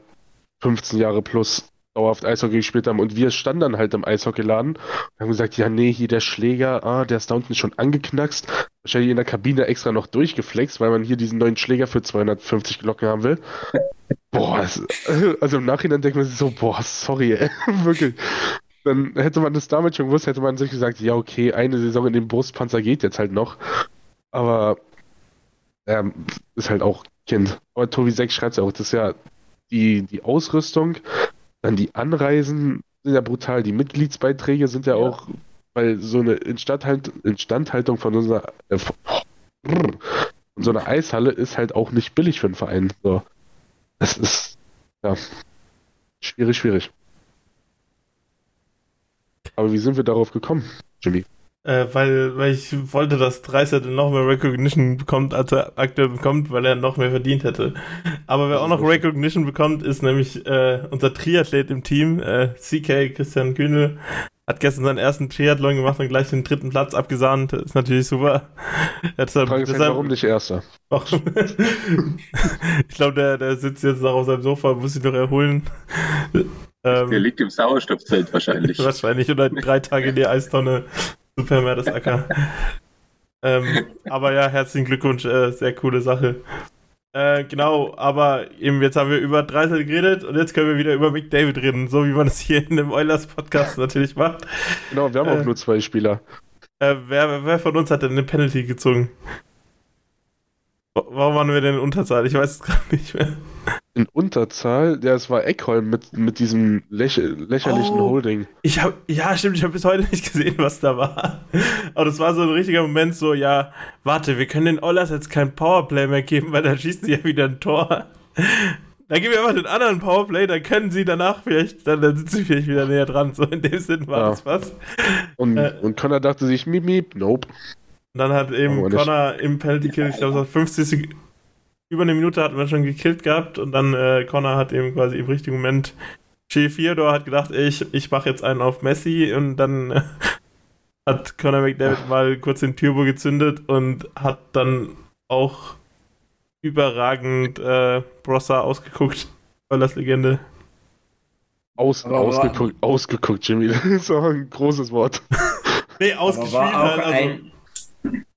15 Jahre plus dauerhaft Eishockey gespielt haben und wir standen dann halt im Eishockeyladen und haben gesagt, ja nee, hier der Schläger, ah, der ist da unten schon angeknackst, wahrscheinlich in der Kabine extra noch durchgeflext, weil man hier diesen neuen Schläger für 250 Glocken haben will. (laughs) Boah, also im Nachhinein denkt man sich so, boah, sorry, ey, (laughs) wirklich. Dann hätte man das damals schon gewusst, hätte man sich gesagt, ja okay, eine Saison in dem Brustpanzer geht jetzt halt noch, aber ähm, ist halt auch Kind. Aber Tobi 6 schreibt ja auch, das ist ja die, die Ausrüstung, dann die Anreisen sind ja brutal, die Mitgliedsbeiträge sind ja, ja. auch, weil so eine Instandhalt, Instandhaltung von unserer äh, von so einer Eishalle ist halt auch nicht billig für einen Verein. So. Das ist ja schwierig, schwierig. Aber wie sind wir darauf gekommen, Jimmy? Äh, weil, weil ich wollte, dass Dreiset noch mehr Recognition bekommt, als er aktuell bekommt, weil er noch mehr verdient hätte. Aber wer auch noch Recognition bekommt, ist nämlich äh, unser Triathlet im Team, äh, CK Christian Kühnel. Hat gestern seinen ersten Triathlon gemacht und gleich den dritten Platz abgesahnt. Das ist natürlich super. (laughs) Deshalb, Frage ist deshalb, warum nicht Erster? (laughs) ich glaube, der, der sitzt jetzt noch auf seinem Sofa, muss sich noch erholen. Ähm, der liegt im Sauerstoffzelt wahrscheinlich. (laughs) wahrscheinlich oder drei Tage in die Eistonne Super Mertesacker. ähm, aber ja, herzlichen Glückwunsch, äh, sehr coole Sache. Äh, genau, aber eben jetzt haben wir über Dreisel geredet und jetzt können wir wieder über McDavid reden, so wie man es hier in dem Oilers Podcast (laughs) natürlich macht. Genau, wir haben äh, auch nur zwei Spieler. Äh, wer, wer von uns hat denn eine Penalty gezogen? Warum waren wir denn in Unterzahl? Ich weiß es (laughs) gerade nicht mehr. In Unterzahl. Der, es war Eckholm mit, mit diesem läch lächerlichen oh, Holding. Ich habe, ja, stimmt, ich habe bis heute nicht gesehen, was da war. Aber das war so ein richtiger Moment, so, ja, warte, wir können den Ollers jetzt kein Powerplay mehr geben, weil dann schießen sie ja wieder ein Tor. Dann geben wir einfach den anderen Powerplay, dann können sie danach vielleicht, dann, dann sind sie vielleicht wieder näher dran. So in dem Sinn war ja. das was. Und, äh, und Connor dachte sich, miep, miep, nope. Und dann hat eben Connor im Penalty Kill, ich glaube, 50 Sekunden über eine Minute hatten wir schon gekillt gehabt und dann äh, Connor hat eben quasi im richtigen Moment Che Fiodor hat gedacht, ich, ich mache jetzt einen auf Messi und dann äh, hat Connor McDavid Ach. mal kurz den Turbo gezündet und hat dann auch überragend äh, Brossa ausgeguckt. das Legende. Aus, ausgeguckt, ausgeguckt, Jimmy. (laughs) Das ist auch ein großes Wort. nee, ausgespielt halt. Also, ein,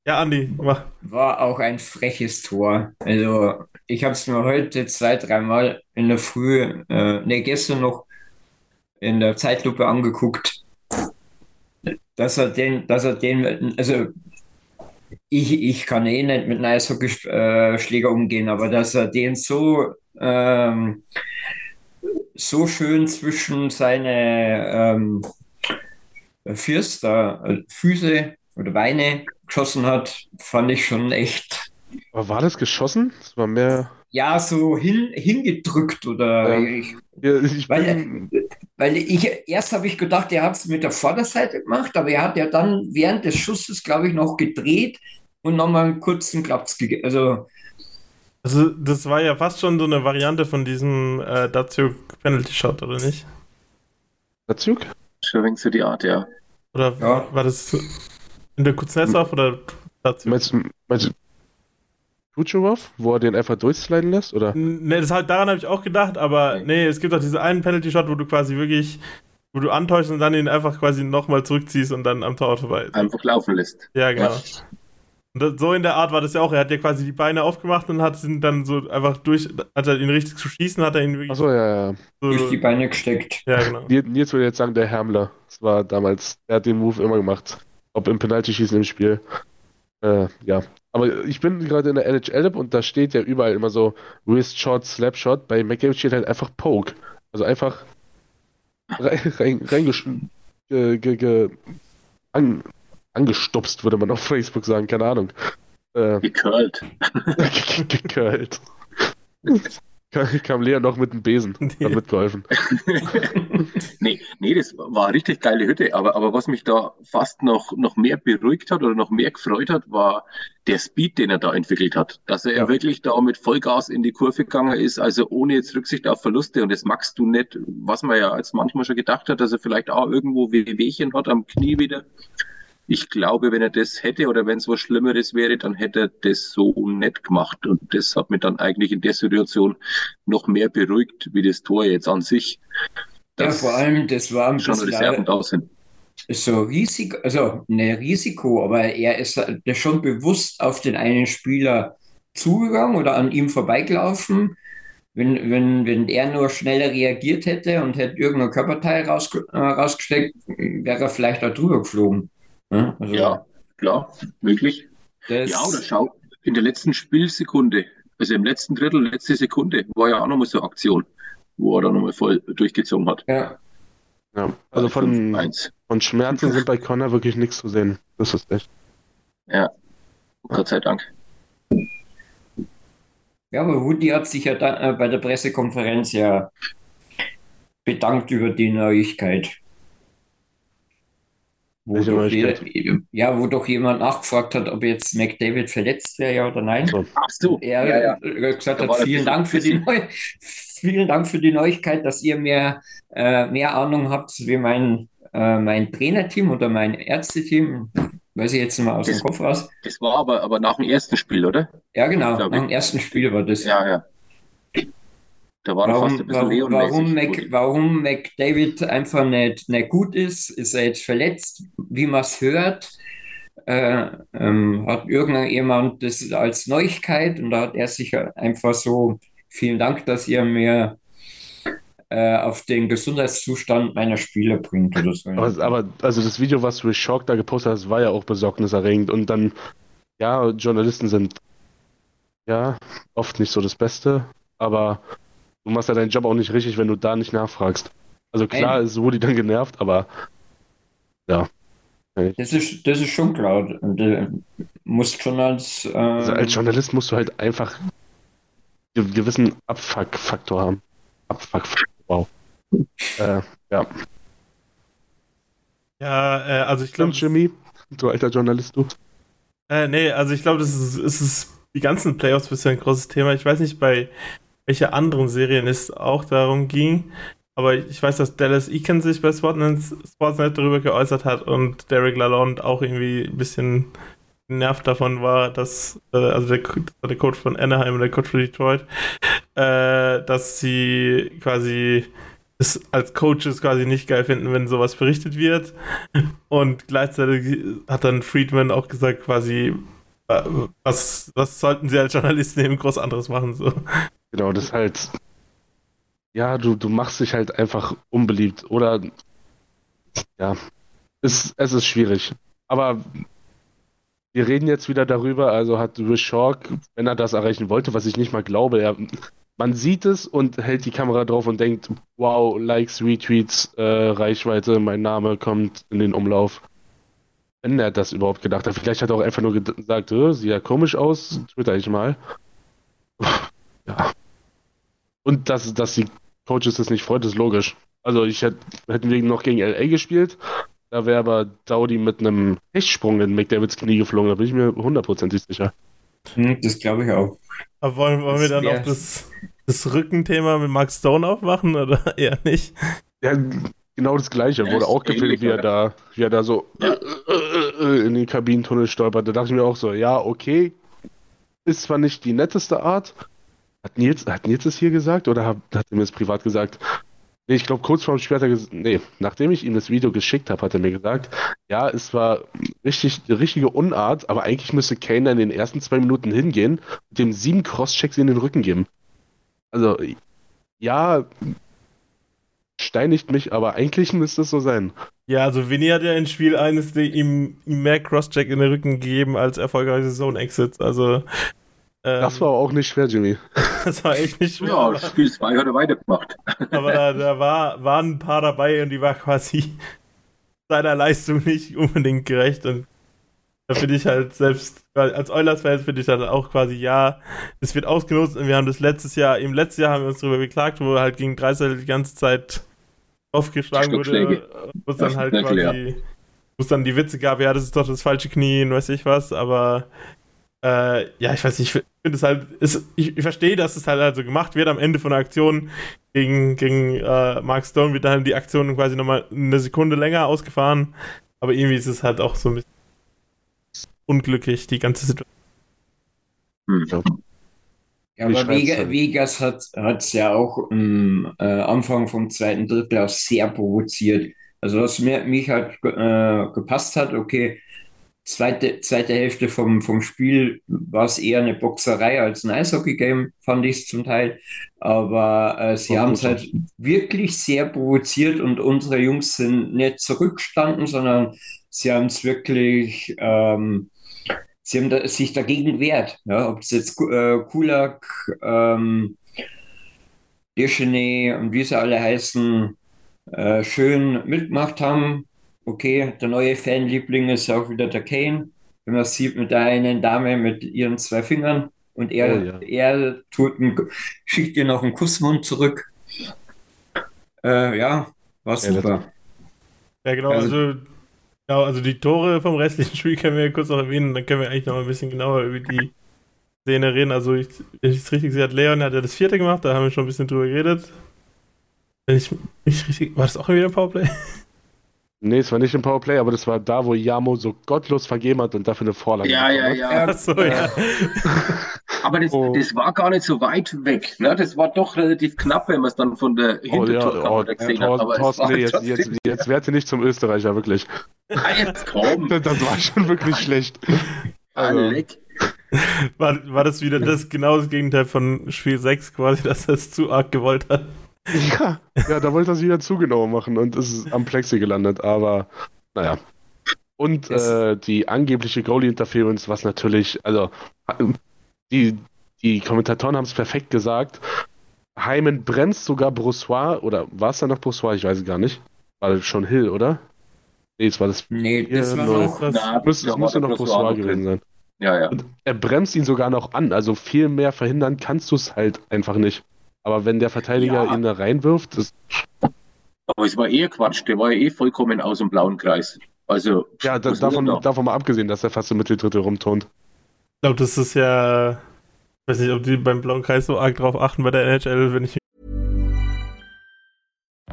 ja, Andi, mach. War auch ein freches Tor. Also, ich habe es mir heute zwei, dreimal in der Früh, äh, ne, gestern noch in der Zeitlupe angeguckt, dass er den, dass er den, also ich, ich kann eh nicht mit einem Eishockeyschläger umgehen, aber dass er den so, ähm, so schön zwischen seine ähm, Fürster, äh, Füße oder Beine geschossen hat, fand ich schon echt. Aber war das geschossen? Das war mehr. Ja, so hin, hingedrückt oder. Ja. Ich, ja, ich weil, weil ich erst habe ich gedacht, er hat es mit der Vorderseite gemacht, aber er hat ja dann während des Schusses, glaube ich, noch gedreht und nochmal einen kurzen Klaps gegeben. Also, also, das war ja fast schon so eine Variante von diesem äh, Datsuk Penalty Shot, oder nicht? Datsuk? Schon so die Art, ja. Oder ja. war das in der Kuznetsov oder dazu? Meinst du, meinst du Kucherov, wo er den einfach durchsliden lässt, oder? Ne, das halt, daran habe ich auch gedacht, aber nee, es gibt auch diesen einen Penalty-Shot, wo du quasi wirklich, wo du antäuschst und dann ihn einfach quasi nochmal zurückziehst und dann am Tor vorbei. Einfach laufen lässt. Ja, genau. Ja. Und das, so in der Art war das ja auch. Er hat ja quasi die Beine aufgemacht und hat ihn dann so einfach durch, hat er ihn richtig zu schießen, hat er ihn wirklich. Achso, ja, ja. So, durch die Beine gesteckt. Ja, genau. Nils würde jetzt sagen, der Hermler. Das war damals, er hat den Move immer gemacht ob im Penalty-Schießen im Spiel. Äh, ja. Aber ich bin gerade in der NHL und da steht ja überall immer so Wrist Shot, Slap Shot. Bei McDavid steht halt einfach Poke. Also einfach rein, rein, ge, ge, ge, an, angestupst, würde man auf Facebook sagen, keine Ahnung. Äh, Gecurlt. (laughs) Gecurlt. (laughs) kam Lea noch mit dem Besen, (laughs) hat mitgeholfen. (laughs) nee, nee, das war eine richtig geile Hütte, aber, aber was mich da fast noch, noch mehr beruhigt hat oder noch mehr gefreut hat, war der Speed, den er da entwickelt hat. Dass er ja. wirklich da mit Vollgas in die Kurve gegangen ist, also ohne jetzt Rücksicht auf Verluste und das magst du nicht, was man ja als manchmal schon gedacht hat, dass er vielleicht auch irgendwo Wehwehchen hat am Knie wieder ich glaube, wenn er das hätte oder wenn es was Schlimmeres wäre, dann hätte er das so nett gemacht. Und das hat mich dann eigentlich in der Situation noch mehr beruhigt, wie das Tor jetzt an sich. Ja, vor allem, das war ein schon Reserven da sind. So Risiko, also ne Risiko, aber er ist schon bewusst auf den einen Spieler zugegangen oder an ihm vorbeigelaufen. Wenn, wenn, wenn er nur schneller reagiert hätte und hätte irgendein Körperteil raus, äh, rausgesteckt, wäre er vielleicht da drüber geflogen. Ja, also ja klar, möglich. ja, oder schau, in der letzten Spielsekunde, also im letzten Drittel, letzte Sekunde, war ja auch nochmal so eine Aktion, wo er dann nochmal voll durchgezogen hat. Ja. ja also von, von Schmerzen sind bei Connor wirklich nichts zu sehen. Das ist echt. Ja, Gott sei Dank. Ja, aber Woody hat sich ja da, äh, bei der Pressekonferenz ja bedankt über die Neuigkeit. Wo doch jeder, ja, wo doch jemand nachgefragt hat, ob jetzt McDavid verletzt wäre, ja oder nein. Ach so. Er ja, ja. gesagt hat, vielen Dank, für die Neu vielen Dank für die Neuigkeit, dass ihr mehr, äh, mehr Ahnung habt wie mein, äh, mein Trainerteam oder mein Ärzteteam. Weiß ich jetzt mal aus das, dem Kopf raus. Das war aber, aber nach dem ersten Spiel, oder? Ja, genau. Nach dem ersten Spiel war das. Ja, ja. Da war warum, fast ein bisschen warum, warum, Mac, warum McDavid einfach nicht, nicht gut ist, ist er jetzt verletzt, wie man es hört. Äh, ähm, hat irgendjemand das als Neuigkeit? Und da hat er sich einfach so, vielen Dank, dass ihr mir äh, auf den Gesundheitszustand meiner Spieler bringt oder so. Aber, aber also das Video, was du Shock da gepostet hast, war ja auch besorgniserregend. Und dann, ja, Journalisten sind ja oft nicht so das Beste, aber du machst ja deinen Job auch nicht richtig, wenn du da nicht nachfragst. Also klar, es wurde dann genervt, aber ja. Das ist, das ist schon klar. Du musst schon als. Äh, also als Journalist musst du halt einfach einen gewissen Abfuck-Faktor haben. Abfuck-Faktor, wow. (laughs) äh, ja. Ja, äh, also ich glaube. Jimmy, du alter Journalist, du. Äh, nee, also ich glaube, das ist, ist, ist die ganzen Playoffs bisher ein großes Thema. Ich weiß nicht, bei welcher anderen Serien es auch darum ging, aber ich weiß, dass Dallas Eakin sich bei Sportsnet, darüber geäußert hat und Derek Lalonde auch irgendwie ein bisschen genervt davon war, dass, äh, also der, der Coach von Anaheim und der Coach von Detroit, äh, dass sie quasi es als Coaches quasi nicht geil finden, wenn sowas berichtet wird. Und gleichzeitig hat dann Friedman auch gesagt, quasi, äh, was, was sollten sie als Journalisten eben groß anderes machen? So. Genau, das ist halt, ja, du, du machst dich halt einfach unbeliebt oder, ja, es, es ist schwierig. Aber wir reden jetzt wieder darüber, also hat Rishork, wenn er das erreichen wollte, was ich nicht mal glaube, er, man sieht es und hält die Kamera drauf und denkt, wow, Likes, Retweets, äh, Reichweite, mein Name kommt in den Umlauf wenn er das überhaupt gedacht hat. Vielleicht hat er auch einfach nur gesagt, sieht ja komisch aus, twitter ich mal. ja. Und dass, dass die Coaches das nicht freut, ist logisch. Also ich hätte, hätten wir noch gegen LA gespielt, da wäre aber Daudi mit einem Hechtsprung in McDavids Knie geflogen, da bin ich mir hundertprozentig sicher. Hm, das glaube ich auch. Aber wollen, wollen wir dann auch das, das Rückenthema mit Mark Stone aufmachen oder (laughs) eher nicht? Ja, genau das gleiche. Ja, Wurde auch gefilmt, wie er da, wie er da so ja. Äh, äh, in den Kabinentunnel stolpert. Da dachte ich mir auch so, ja, okay. Ist zwar nicht die netteste Art. Hat Nils, hat Nils es hier gesagt oder hat, hat er mir es privat gesagt? Nee, ich glaube, kurz vorm Spiel hat er gesagt, nee, nachdem ich ihm das Video geschickt habe, hat er mir gesagt, ja, es war richtig, richtige Unart, aber eigentlich müsste Kane in den ersten zwei Minuten hingehen und dem sieben Crosschecks in den Rücken geben. Also, ja, steinigt mich, aber eigentlich müsste es so sein. Ja, also Vinny hat ja in Spiel 1 ihm, ihm mehr Crosscheck in den Rücken gegeben als erfolgreiche Zone-Exits. Also. Ähm, das war auch nicht schwer, Jimmy. (laughs) das war echt nicht schwer. Ja, Spiel 2 hat er weitergemacht. aber da, da (laughs) war, waren ein paar dabei und die war quasi seiner Leistung nicht unbedingt gerecht. Und da finde ich halt selbst, als Oilers-Fans finde ich halt auch quasi, ja, es wird ausgenutzt und wir haben das letztes Jahr, im letzten Jahr haben wir uns darüber beklagt, wo halt gegen Dreisel die ganze Zeit aufgeschlagen wurde, wo es dann halt quasi, wo es dann die Witze gab, ja, das ist doch das falsche Knie und weiß ich was, aber äh, ja, ich weiß nicht, ich finde es halt, ist, ich, ich verstehe, dass es halt also gemacht wird am Ende von der Aktion gegen, gegen äh, Mark Stone wird dann die Aktion quasi nochmal eine Sekunde länger ausgefahren, aber irgendwie ist es halt auch so ein bisschen unglücklich, die ganze Situation. Hm. Ja, aber Vegas, Vegas hat es ja auch am äh, Anfang vom zweiten Drittel auch sehr provoziert. Also was mir, mich halt äh, gepasst hat, okay, zweite, zweite Hälfte vom, vom Spiel war es eher eine Boxerei als ein Eishockey-Game, fand ich es zum Teil. Aber äh, sie haben es halt wirklich sehr provoziert und unsere Jungs sind nicht zurückstanden, sondern sie haben es wirklich ähm, sie haben da, sich dagegen wehrt. Ja, ob es jetzt äh, Kulak, ähm, Deschenay und wie sie alle heißen, äh, schön mitgemacht haben. Okay, der neue Fanliebling ist auch wieder der Kane. Wenn man sieht mit der einen Dame mit ihren zwei Fingern und er, oh, ja. er tut ein, schickt ihr noch einen Kussmund zurück. Äh, ja, war super. Ja, genau. Also, also Genau, also die Tore vom restlichen (laughs) Spiel können wir kurz noch erwähnen, dann können wir eigentlich noch ein bisschen genauer über die Szene reden. Also, ich, wenn ich es richtig sehe, hat Leon hat ja das vierte gemacht, da haben wir schon ein bisschen drüber geredet. Wenn ich mich richtig. War das auch wieder ein Powerplay? Nee, es war nicht ein Powerplay, aber das war da, wo Yamo so gottlos vergeben hat und dafür eine Vorlage Ja, ja, ja. Achso, ja. aber das, oh. das war gar nicht so weit weg. Ne? Das war doch relativ knapp, wenn man es dann von der Hintertorkamera oh, ja, oh, gesehen hat. Aber Thorsten, nee, jetzt, jetzt, jetzt werde nicht zum Österreicher, wirklich. Ah, jetzt komm. (laughs) Das war schon wirklich schlecht. Also. War, war das wieder das genau das Gegenteil von Spiel 6 quasi, dass er es zu arg gewollt hat? (laughs) Ja, ja, da wollte er es wieder zu genau machen und ist am Plexi gelandet, aber naja. Und äh, die angebliche Goalie-Interference, was natürlich, also die, die Kommentatoren haben es perfekt gesagt, Heimen bremst sogar Brossois, oder war es dann noch Brossois? Ich weiß es gar nicht. War das schon Hill, oder? Nee, es war das. Nee, das war noch. Das, Na, müsste, da es war müsste der noch Brossois noch gewesen sein. Ja, ja. Und er bremst ihn sogar noch an. Also viel mehr verhindern kannst du es halt einfach nicht. Aber wenn der Verteidiger Ja. ihn da reinwirft, das, Aber es war eher Quatsch, der war ja eh vollkommen aus dem blauen Kreis. Also, ja, da, davon, da? davon mal abgesehen, dass er fast im Mitteldrittel rumturnt. Ich glaube, das ist ja. Ich weiß nicht, ob die beim blauen Kreis so arg drauf achten bei der NHL, wenn ich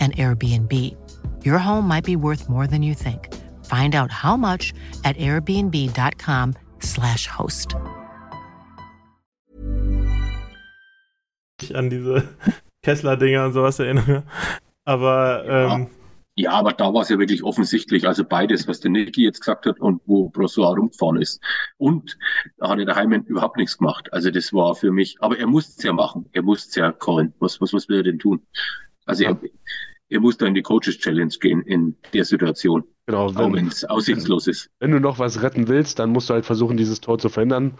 an Airbnb. Your home might be worth more than you think. Find out how much at airbnb.com/slash host. mich an diese (laughs) Kessler-Dinger und sowas erinnere. Aber Ja. ähm, Ja, aber da war es ja wirklich offensichtlich, also beides, was der Niki jetzt gesagt hat und wo Brossois rumgefahren ist. Und da hat er daheim überhaupt nichts gemacht. Also das war für mich, aber er musste es ja machen. Er musste es ja callen. Was, was, was will er denn tun? Also er, er muss da in die Coaches Challenge gehen in der Situation, Genau, auch wenn, es aussichtslos ist. wenn du noch was retten willst, dann musst du halt versuchen, dieses Tor zu verhindern.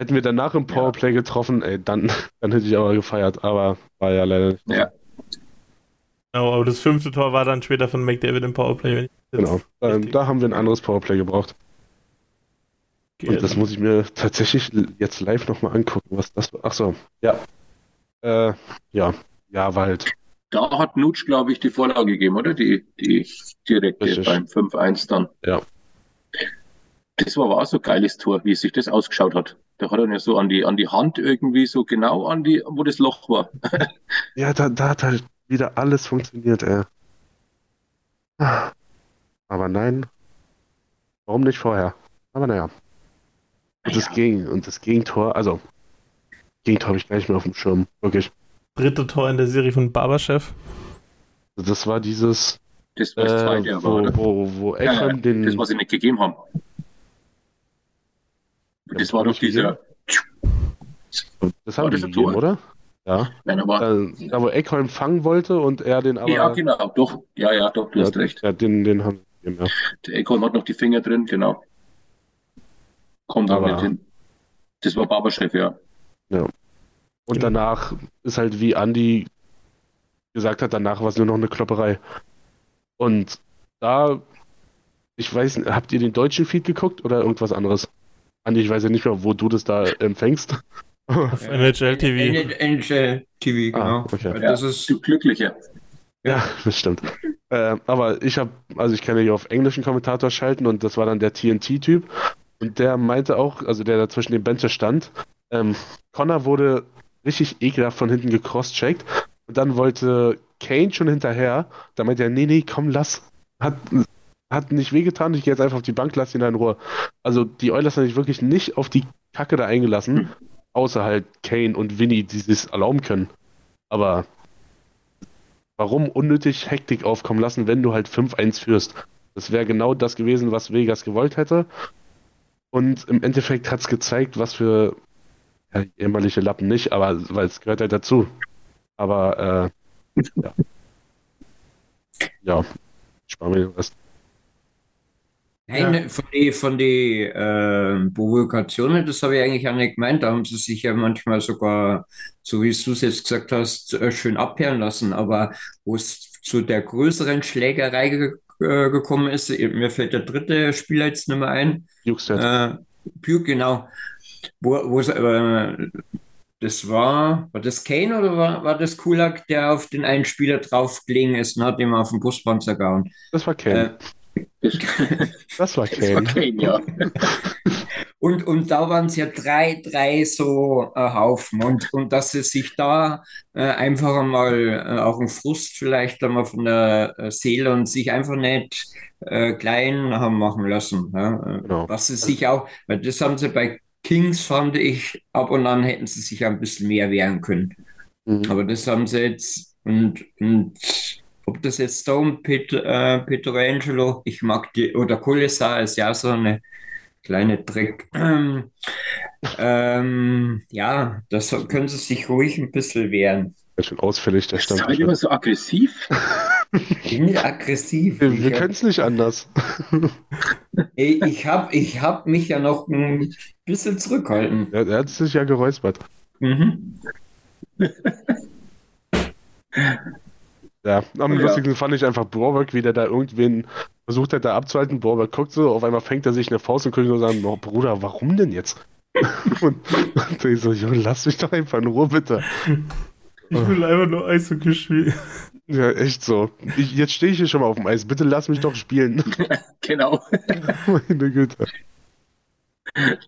Hätten wir danach im Powerplay getroffen, ey, dann, (laughs) dann hätte ich aber gefeiert, aber war ja leider nicht. Ja. genau, aber das fünfte Tor war dann später von McDavid im Powerplay. Wenn ich das Genau. Da, richtig da haben wir ein anderes Powerplay gebraucht. Und das muss ich mir tatsächlich jetzt live nochmal angucken, was das war. Ach so, ja. Äh, ja. Ja, war halt. Da hat Nutsch, glaube ich, die Vorlage gegeben, oder? Die, die direkte Richtig. beim 5-1 dann. Ja. Das war aber auch so ein geiles Tor, wie sich das ausgeschaut hat. Da hat er ja so an die, an die Hand irgendwie so genau an die, wo das Loch war. (laughs) Ja, da, da hat halt wieder alles funktioniert, ey. Aber nein. Warum nicht vorher? Aber naja. Und das, Ja. Gegen, und das Gegentor, also Gegentor habe ich gar nicht mehr auf dem Schirm, wirklich. Dritte Tor in der Serie von Barberchef. Das war dieses, Das war das äh, zweite, aber, wo, oder? wo, wo Ja, ja, Ekholm den. das, was sie nicht gegeben haben. Das war doch dieser. das haben die das ein gegeben, Tor? oder? Ja. Nein, aber. Äh, da, wo Ekholm fangen wollte und er den aber. ja, genau, doch. Ja, ja, doch, du ja, hast recht. Ja, den, den haben wir gegeben, ja. Der Eckholm hat noch die Finger drin, genau. Kommt aber Aber- nicht hin. Das war Barberchef, ja. Und danach ist halt wie Andy gesagt hat, danach war es nur noch eine Klopperei. Und da, ich weiß, nicht, habt ihr den deutschen Feed geguckt oder irgendwas anderes? Andi, ich weiß ja nicht mehr, wo du das da empfängst. Auf NHL TV. NHL TV, genau. Ah, okay. Das ist, Du Glücklicher. Ja, (laughs) das stimmt. Äh, aber ich habe, also ich kann ja hier auf englischen Kommentator schalten und das war dann der TNT-Typ. Und der meinte auch, also der da zwischen den Benches stand, ähm, Connor wurde richtig ekelhaft von hinten gecrosscheckt und dann wollte Kane schon hinterher. Da meinte er, nee, nee, komm, lass. Hat, hat nicht wehgetan, ich gehe jetzt einfach auf die Bank, lass ihn da in Ruhe. Also die Oilers haben sich wirklich nicht auf die Kacke da eingelassen, außer halt Kane und Vinny, die es erlauben können. Aber warum unnötig Hektik aufkommen lassen, wenn du halt 5-1 führst? Das wäre genau das gewesen, was Vegas gewollt hätte. Und im Endeffekt hat es gezeigt, was für ja, jämmerliche Lappen nicht, aber weil es gehört halt dazu. Aber äh, ja. (laughs) Ja, ich spare mir den Rest. Eine ja. von den von die, äh, Provokationen, das habe ich eigentlich auch nicht gemeint. Da haben sie sich ja manchmal sogar, so wie du es jetzt gesagt hast, äh, schön abhören lassen. Aber wo es zu der größeren Schlägerei ge äh, gekommen ist, mir fällt der dritte Spieler jetzt nicht mehr ein. Äh, Buke, genau. Wo, wo äh, das war, war das Kane oder war, war das Kulak, der auf den einen Spieler draufgelegen ist und hat ihm auf den Buspanzer gehauen? Das war Kane. Äh, (laughs) das war Kane. Das war Kane, ja. (laughs) und, und da waren es ja drei, drei so äh, Haufen. Und, und dass es sich da äh, einfach einmal äh, auch ein Frust vielleicht einmal von der äh, Seele und sich einfach nicht äh, klein haben machen lassen. Ja? Genau. Was sie sich auch, weil das haben sie bei Kings fand ich, ab und an hätten sie sich ein bisschen mehr wehren können. Mhm. Aber das haben sie jetzt, und, und ob das jetzt Stone, Peter, äh, Peter Angelo, ich mag die, oder Kulissar ist ja so eine kleine Dreck. Ähm, (clears throat) ähm, ja, das können sie sich ruhig ein bisschen wehren. Ganz schön ausfällig, der Stand. Seid immer so aggressiv? (laughs) (laughs) bin aggressiv. Wir, wir können es nicht anders. (laughs) ich habe ich hab mich ja noch ein bisschen zurückhalten. Er, er hat sich ja geräuspert. Mhm. (laughs) ja, am ja. lustigsten fand ich einfach Borberg, wie der da irgendwen versucht hat, da abzuhalten. Borberg guckt so, auf einmal fängt er sich eine Faust und guckt so sagen, oh, Bruder, warum denn jetzt? und, und ich so, Junge, lass mich doch einfach in Ruhe, bitte. Ich will einfach nur Eishockey spielen. Ja, echt so. Ich, jetzt stehe ich hier schon mal auf dem Eis. Bitte lass mich doch spielen. (laughs) genau. (laughs) Meine Güte.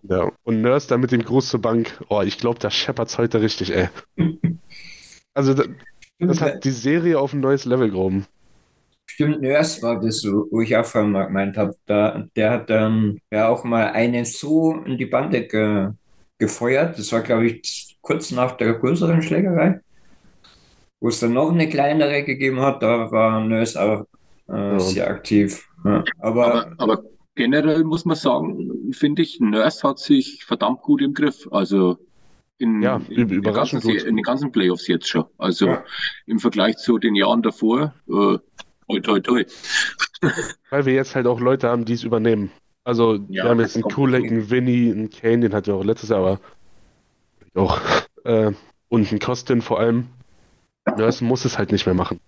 Ja, und Nurse da mit dem Gruß zur Bank. Oh, ich glaube, da scheppert's heute richtig, ey. Also, das, das hat die Serie auf ein neues Level gehoben. Stimmt, Nurse war das so, wo ich auch vorhin mal gemeint habe. Da, der hat dann ja auch mal einen so in die Bande ge, gefeuert. Das war, glaube ich, kurz nach der größeren Schlägerei. Wo es dann noch eine kleinere gegeben hat, da war Nurse auch äh, ja. sehr aktiv. Ja. Aber, aber, aber, generell muss man sagen, finde ich, Nurse hat sich verdammt gut im Griff. Also in, ja, in, überraschend in, in den ganzen Playoffs jetzt schon. Also ja. im Vergleich zu den Jahren davor, äh, toi, toi, toi. (laughs) Weil wir jetzt halt auch Leute haben, die es übernehmen. Also ja, wir haben jetzt einen Kulek, einen Winnie, einen Kane, den hat ja auch letztes Jahr, aber auch äh, und einen Kostin vor allem. Nurse muss es halt nicht mehr machen.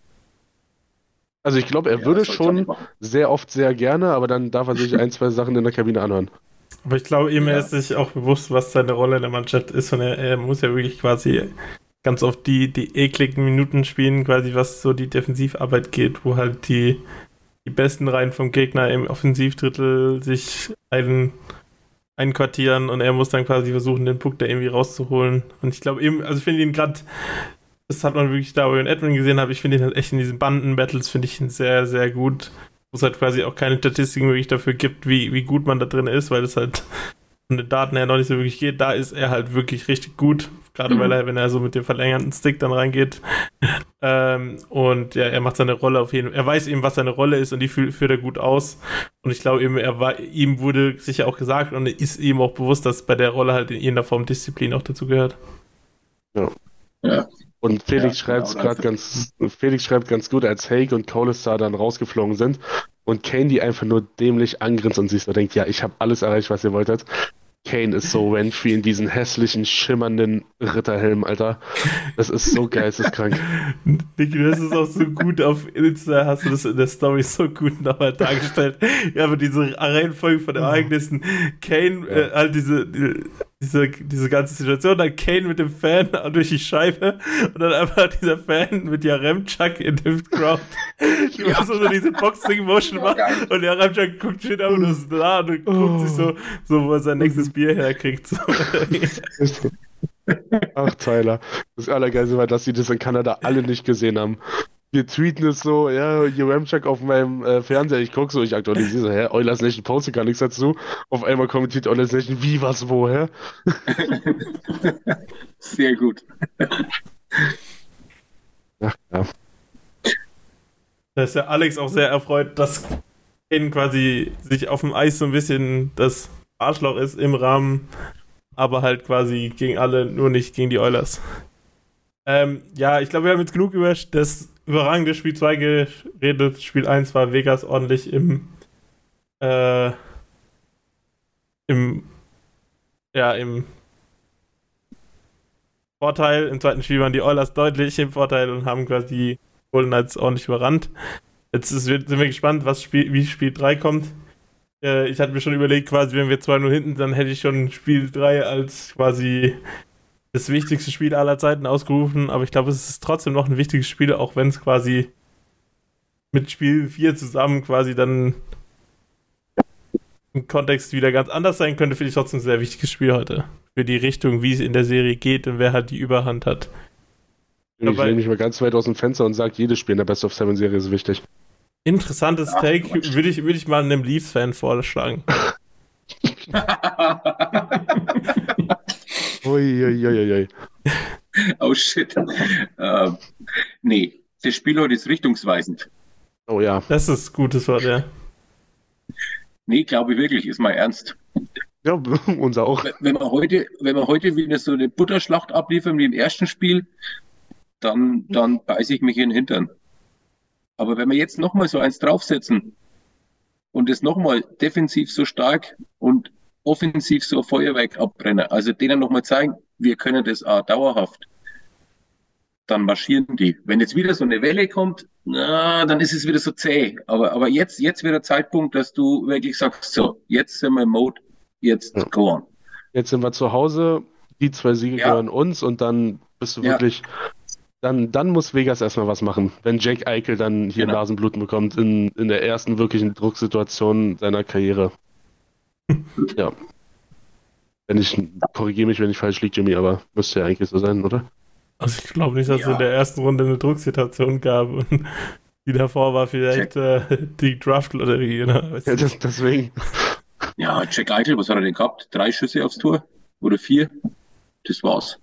Also ich glaube, er ja, würde schon sehr oft sehr gerne, aber dann darf er sich ein, zwei Sachen in der Kabine anhören. Aber ich glaube, ihm ja. ist sich auch bewusst, was seine Rolle in der Mannschaft ist und er, er muss ja wirklich quasi ganz oft die, die ekligen Minuten spielen, quasi was so die Defensivarbeit geht, wo halt die, die besten Reihen vom Gegner im Offensivdrittel sich ein, einquartieren und er muss dann quasi versuchen, den Puck da irgendwie rauszuholen. Und ich glaube eben, also ich finde ihn gerade das hat man wirklich da, wo ich in Edmund gesehen habe. Ich finde ihn halt echt in diesen Banden-Battles, finde ich ihn sehr, sehr gut. Wo es halt quasi auch keine Statistiken wirklich dafür gibt, wie, wie gut man da drin ist, weil es halt von den Daten her noch nicht so wirklich geht. Da ist er halt wirklich richtig gut. Gerade mhm. weil er, wenn er so mit dem verlängerten Stick dann reingeht. ähm, und ja, er macht seine Rolle auf jeden Fall. Er weiß eben, was seine Rolle ist und die führt, führt er gut aus. Und ich glaube eben, er war, ihm wurde sicher auch gesagt und ist ihm auch bewusst, dass bei der Rolle halt in irgendeiner Form Disziplin auch dazu gehört. Ja. Ja. Und Felix ja, schreibt genau, gerade ganz, Felix schreibt ganz gut, als Hake und Colistar dann rausgeflogen sind und Kane die einfach nur dämlich angrinst und sich so denkt, ja, ich habe alles erreicht, was ihr wolltet. Kane ist so Renfrey in diesen hässlichen, schimmernden Ritterhelm, Alter. Das ist so geisteskrank. (laughs) Du hast es auch so gut auf Insta, hast du das in der Story so gut nochmal dargestellt. Ja, aber diese Reihenfolge von Ereignissen. Kane, ja. äh, halt diese, die, diese, diese ganze Situation, dann Kane mit dem Fan (laughs) durch die Scheibe und dann einfach dieser Fan mit Yaremchuk in dem Crowd, die (laughs) ja. so, diese Boxing-Motion macht und Yaremchuk guckt schön einfach nur so da und guckt oh. sich so, so, wo er sein nächstes Bier herkriegt. So. (laughs) Ach, Tyler. Das Allergeilste war, dass sie das in Kanada alle nicht gesehen haben wir tweeten es so, ja, Juramchuk auf meinem äh, Fernseher, ich gucke so, ich aktualisiere so, hä, Eulers Nation postet gar nichts dazu. Auf einmal kommentiert Eulers Nation, wie, was, woher? (laughs) Sehr gut. Ach, ja. Da ist ja Alex auch sehr erfreut, dass Kane quasi sich auf dem Eis so ein bisschen das Arschloch ist im Rahmen, aber halt quasi gegen alle, nur nicht gegen die Eulers. Ähm, ja, ich glaube, wir haben jetzt genug über das überragende Spiel 2 geredet. Spiel 1 war Vegas ordentlich im. Äh, im. Ja, im. Vorteil. Im zweiten Spiel waren die Oilers deutlich im Vorteil und haben quasi die Golden Knights ordentlich überrannt. Jetzt ist, sind wir gespannt, was Spiel, wie Spiel 3 kommt. Äh, ich hatte mir schon überlegt, quasi, wenn wir 2-0 hinten, dann hätte ich schon Spiel 3 als quasi das wichtigste Spiel aller Zeiten ausgerufen, aber ich glaube, es ist trotzdem noch ein wichtiges Spiel, auch wenn es quasi mit Spiel 4 zusammen quasi dann im Kontext wieder ganz anders sein könnte, finde ich trotzdem ein sehr wichtiges Spiel heute. Für die Richtung, wie es in der Serie geht und wer halt die Überhand hat. Ich lehne mich mal ganz weit aus dem Fenster und sage, jedes Spiel in der Best of Seven Serie ist wichtig. Interessantes Ach, Take, würde ich, würd ich mal einem Leafs-Fan vorschlagen. (laughs) (laughs) (laughs) Uiuiuiui. (laughs) oh shit. Uh, nee, das Spiel heute ist richtungsweisend. Oh ja. Das ist ein gutes Wort, ja. Nee, glaube ich wirklich, ist mal ernst. Ja, (laughs) unser auch. Wenn wir heute, wenn wir heute wieder so eine Butterschlacht abliefern wie im ersten Spiel, dann, dann beiße ich mich in den Hintern. Aber wenn wir jetzt nochmal so eins draufsetzen und es nochmal defensiv so stark und offensiv so ein Feuerwerk abbrennen, also denen nochmal zeigen, wir können das auch dauerhaft, dann marschieren die. Wenn jetzt wieder so eine Welle kommt, na, dann ist es wieder so zäh. Aber, aber jetzt, jetzt wäre der Zeitpunkt, dass du wirklich sagst, so, jetzt sind wir im Mode, jetzt ja. go on. Jetzt sind wir zu Hause, die zwei Siege ja. gehören uns und dann bist du ja. wirklich dann, dann muss Vegas erstmal was machen. Wenn Jake Eichel dann hier genau. Nasenbluten bekommt in, in der ersten wirklichen Drucksituation seiner Karriere. Ja. Wenn ich, korrigiere mich, wenn ich falsch liege, Jimmy, aber müsste ja eigentlich so sein, oder? Also ich glaube nicht, dass ja. es in der ersten Runde eine Drucksituation gab. Und (laughs) die davor war vielleicht äh, die Draft-Lotterie. Ne? Ja, das, deswegen. Ja, Jack Eichel, was hat er denn gehabt? Drei Schüsse aufs Tor? Oder vier? Das war's.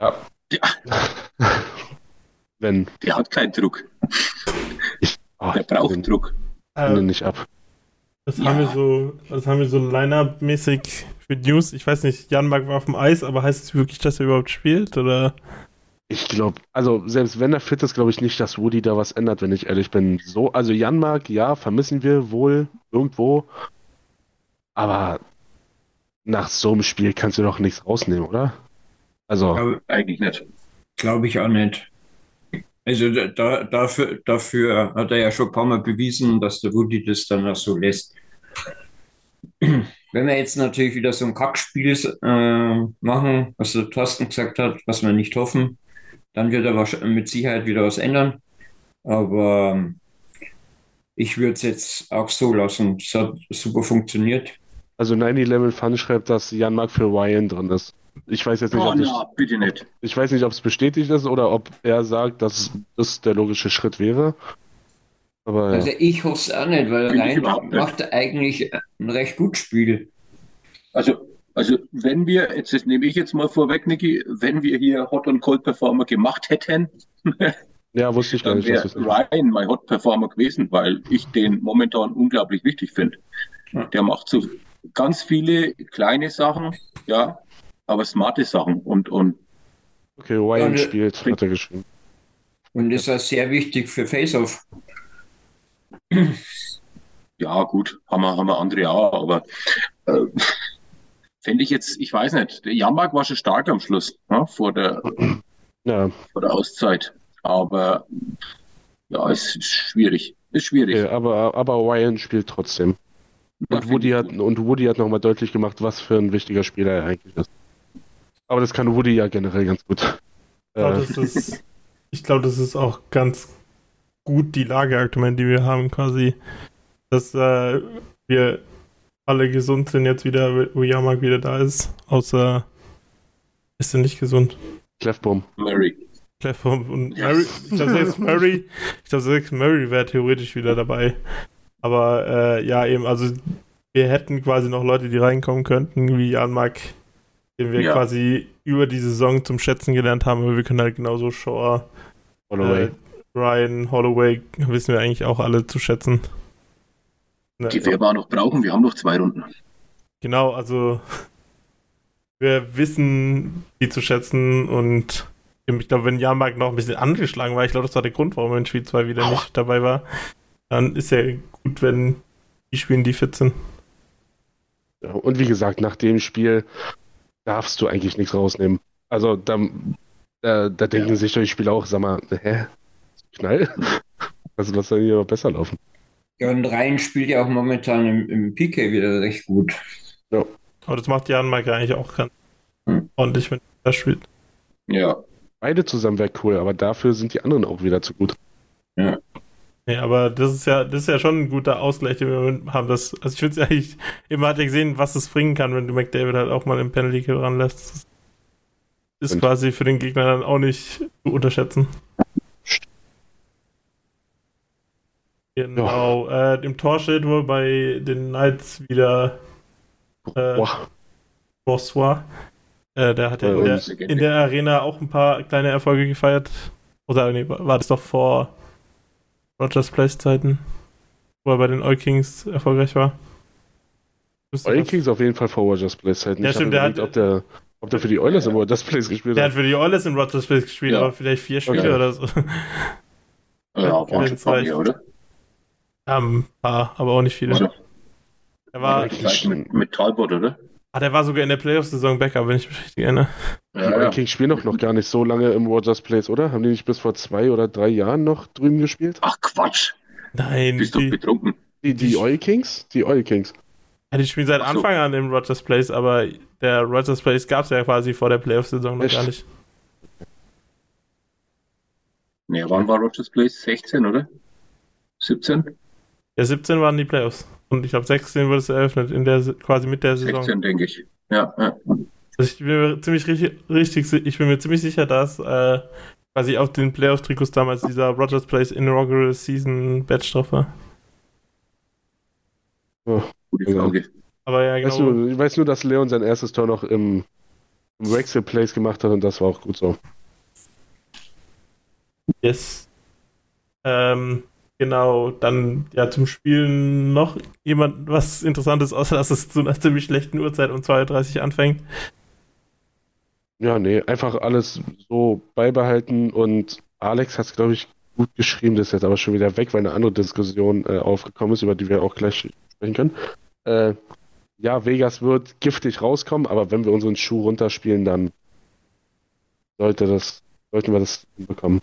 Ja. ja. Wenn. Der hat keinen Druck. Ich, oh, der braucht den, Druck. Äh, nicht ab. Was ja. haben wir so, was haben wir so Line-Up-mäßig für News? Ich weiß nicht, Jan Mark war auf dem Eis, aber heißt es wirklich, dass er überhaupt spielt? Oder? Ich glaube, also selbst wenn er fit ist, glaube ich nicht, dass Woody da was ändert, wenn ich ehrlich bin. So, also Jan Mark, ja, vermissen wir wohl irgendwo. Aber nach so einem Spiel kannst du doch nichts rausnehmen, oder? Also. Glaube, eigentlich nicht. Glaube ich auch nicht. Also da, dafür, dafür hat er ja schon ein paar Mal bewiesen, dass der Woody das dann auch so lässt. Wenn wir jetzt natürlich wieder so ein Kackspiel äh, machen, was der Thorsten gesagt hat, was wir nicht hoffen, dann wird er mit Sicherheit wieder was ändern. Aber ähm, ich würde es jetzt auch so lassen. Es hat super funktioniert. Also 9-11 Fun schreibt, dass Jan Mark für Ryan drin ist. Ich weiß jetzt nicht, oh, ob na, ich, bitte nicht. Ich weiß nicht, ob es bestätigt ist oder ob er sagt, dass das der logische Schritt wäre. Aber, also ich hoffe es auch nicht, weil Rhein macht eigentlich ein recht gutes Spiel. Also, also wenn wir, jetzt das nehme ich jetzt mal vorweg, Niki, wenn wir hier Hot und Cold Performer gemacht hätten, (laughs) ja, wusste ich gar nicht. Wäre Ryan mein Hot Performer gewesen, weil ich den momentan unglaublich wichtig finde. Der macht so ganz viele kleine Sachen, ja, aber smarte Sachen und, und Okay, Ryan und, spielt, hat er geschrieben. Und ist das sehr wichtig für Face-Off. Ja, gut, haben wir, haben wir andere auch, aber äh, fände ich jetzt, ich weiß nicht, der Jammerg war schon stark am Schluss, ja, vor, der, ja. vor der Auszeit. Aber ja, es ist schwierig. Ist schwierig. Okay, aber, aber Ryan spielt trotzdem. Und Woody, hat, und Woody hat nochmal deutlich gemacht, was für ein wichtiger Spieler er eigentlich ist. Aber das kann Woody ja generell ganz gut. Ich glaube, äh. das, glaub, das ist auch ganz gut die Lage aktuell, die wir haben, quasi. Dass äh, wir alle gesund sind jetzt wieder, wo Jamak wieder da ist. Außer ist er nicht gesund? Clefbaum. Murray. Clefbaum und Murray. Ich glaube, selbst (laughs) Murray, ich glaube, selbst Murray wäre theoretisch wieder dabei. Aber äh, ja, eben, also wir hätten quasi noch Leute, die reinkommen könnten, wie Jan Mark den wir ja. quasi über die Saison zum Schätzen gelernt haben, aber wir können halt genauso Shaw, Holloway. Äh, Ryan, Holloway wissen wir eigentlich auch alle zu schätzen. Ne, die werden wir auch noch brauchen, wir haben noch zwei Runden. Genau, also wir wissen die zu schätzen und ich glaube, wenn Janmark noch ein bisschen angeschlagen war, ich glaube, das war der Grund, warum er in Spiel 2 wieder nicht dabei war, dann ist ja gut, wenn die spielen, die fit sind. Ja, und wie gesagt, nach dem Spiel darfst du eigentlich nichts rausnehmen. Also da, da, da denken ja. sich die Spieler auch, sag mal, hä? Knall? Also lass dann hier besser laufen. Ja, und Rhein spielt ja auch momentan im, im PK wieder recht gut. Ja. Aber das macht Jan Mike eigentlich auch ganz hm. ordentlich, wenn er spielt. Ja. Beide zusammen wäre cool, aber dafür sind die anderen auch wieder zu gut. Ja. Nee, aber das ist ja, das ist ja schon ein guter Ausgleich, den wir haben. Das, also ich finde es eigentlich, immer hat er gesehen, was es bringen kann, wenn du McDavid halt auch mal im Penalty Kill ranlässt. Das ist Und? quasi für den Gegner dann auch nicht zu unterschätzen. Genau. Ja. Äh, Im Tor steht wohl bei den Knights wieder äh, Boursois. Äh, der hat ja in der, in der, Arena auch ein paar kleine Erfolge gefeiert. Oder nee, war das doch vor Rogers Place Zeiten, wo er bei den Oil Kings erfolgreich war? Oil Kings auf jeden Fall vor Rogers Place Zeiten. Ja, ich stimmt, der hat, ob der ob der für die Oilers ja. in Rogers Place gespielt hat. Der hat für die Oilers in Rogers Place gespielt, ja. aber vielleicht vier Spiele okay. oder so. Ja, paar mehr, oder? Ja, ein paar, aber auch nicht viele. Also, er war mit, mit Talbot, oder? Ah, der war sogar in der Playoff-Saison Backup, wenn ich mich richtig erinnere. Ja, die ja. Kings spielen doch noch gar nicht so lange im Rogers Place, oder? Haben die nicht bis vor zwei oder drei Jahren noch drüben gespielt? Ach Quatsch. Nein. Bist die, du betrunken? Die, die Oil Kings? Die Oil Kings. Ja, die spielen seit so. Anfang an im Rogers Place, aber der Rogers Place gab es ja quasi vor der Playoff-Saison noch Echt? gar nicht. Nee, wann war Rogers Place? 16, oder? 17? Ja, 17 waren die Playoffs. Und ich glaube, 16 wurde es eröffnet, in der, quasi mit der Saison. 16, denke ich. Ja, ja. Also ich bin mir ziemlich richtig, richtig, ich bin mir ziemlich sicher, dass äh, quasi auf den Playoff-Trikots damals dieser Rogers Place Inaugural Season Badge drauf war. Oh, gute Frage. Aber ja, genau. Weißt du, ich weiß nur, dass Leon sein erstes Tor noch im, im Wexel Place gemacht hat und das war auch gut so. Yes. Ähm, Genau, dann ja zum Spielen noch jemand was Interessantes, außer dass es zu einer (laughs) ziemlich schlechten Uhrzeit um 2.30 Uhr anfängt. Ja, nee, einfach alles so beibehalten und Alex hat es, glaube ich, gut geschrieben, das ist jetzt aber schon wieder weg, weil eine andere Diskussion äh, aufgekommen ist, über die wir auch gleich sprechen können. Äh, ja, Vegas wird giftig rauskommen, aber wenn wir unseren Schuh runterspielen, dann sollte das, sollten wir das bekommen.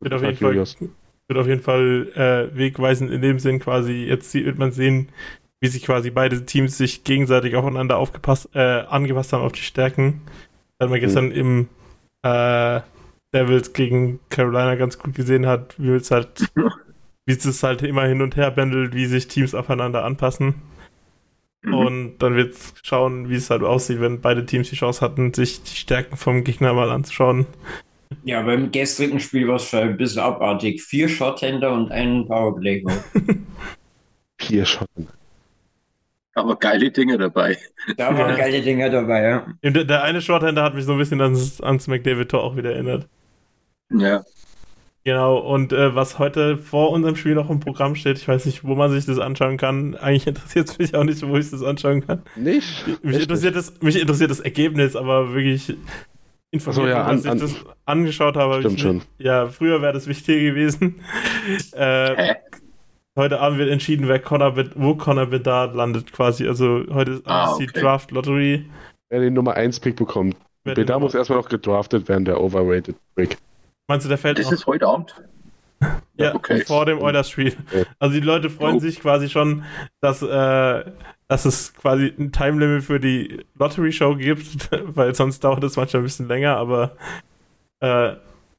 Wird auf jeden Fall wird auf jeden Fall äh, wegweisend in dem Sinn quasi, jetzt wird man sehen, wie sich quasi beide Teams sich gegenseitig aufeinander aufgepasst, äh, angepasst haben auf die Stärken. Da hat man gestern mhm. im äh, Devils gegen Carolina ganz gut gesehen hat, wie es halt, (laughs) wie es halt immer hin und her bändelt, wie sich Teams aufeinander anpassen. Mhm. Und dann wird schauen, wie es halt aussieht, wenn beide Teams die Chance hatten, sich die Stärken vom Gegner mal anzuschauen. Ja, beim gestrigen Spiel war es ein bisschen abartig. Vier Shorthänder und einen Powerplay. (laughs) Vier Shorthänder. Aber geile Dinge dabei. Da waren ja. geile Dinge dabei, ja. Der, der eine Shorthänder hat mich so ein bisschen ans, ans McDavid-Tor auch wieder erinnert. Ja. Genau, und äh, was heute vor unserem Spiel noch im Programm steht, ich weiß nicht, wo man sich das anschauen kann. Eigentlich interessiert es mich auch nicht, wo ich das anschauen kann. Nicht? Mich, interessiert, nicht. Das, mich interessiert das Ergebnis, aber wirklich informiert, so, ja, an, als ich an, das angeschaut habe. Stimmt schon. Ja, früher wäre das wichtiger gewesen. (laughs) Äh, heute Abend wird entschieden, wer Connor, wo Connor Bedard landet quasi. Also heute ist ah, okay. die Draft Lottery. Wer den Nummer 1 Pick bekommt. Bedard muss erstmal noch gedraftet werden, der Overrated Pick. Meinst du, der fällt Das noch? ist heute Abend? Ja, okay. vor dem Oilers-Spiel. Also die Leute freuen oh. sich quasi schon, dass äh, dass es quasi ein Time Limit für die Lottery Show gibt, (laughs) weil sonst dauert es manchmal ein bisschen länger, aber äh,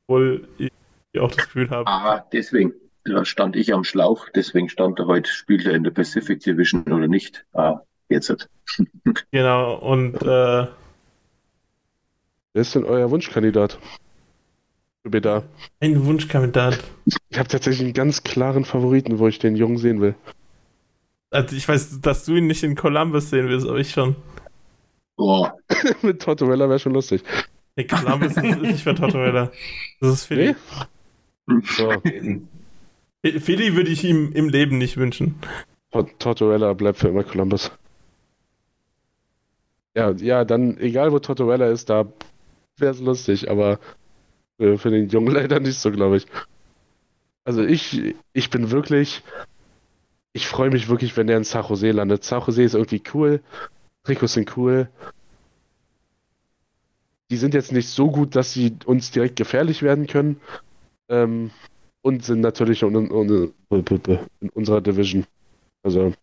wohl ich auch das Gefühl habe. Ah, deswegen da stand ich am Schlauch, deswegen stand er heute, spielt er in der Pacific Division oder nicht. Ah, jetzt hat. (laughs) genau, und äh, Wer ist denn euer Wunschkandidat? Bitte. Ein Wunschkandidat. Ich habe tatsächlich einen ganz klaren Favoriten, wo ich den Jungen sehen will. Also ich weiß, dass du ihn nicht in Columbus sehen willst, aber ich schon. Boah. (laughs) Mit Tortorella wäre schon lustig. Nee, Columbus ist nicht für Tortorella. Das ist Philly. Nee? So. Philly würde ich ihm im Leben nicht wünschen. Tortorella bleibt für immer Columbus. Ja, ja, dann, egal wo Tortorella ist, da wäre es lustig, aber für, für den Jungen (laughs) leider nicht so, glaube ich. Also ich, ich bin wirklich ich freue mich wirklich, wenn der in San Jose landet. San Jose ist irgendwie cool. Trikots sind cool. Die sind jetzt nicht so gut, dass sie uns direkt gefährlich werden können. Ähm, und sind natürlich in, in, in, unserer Division. Also,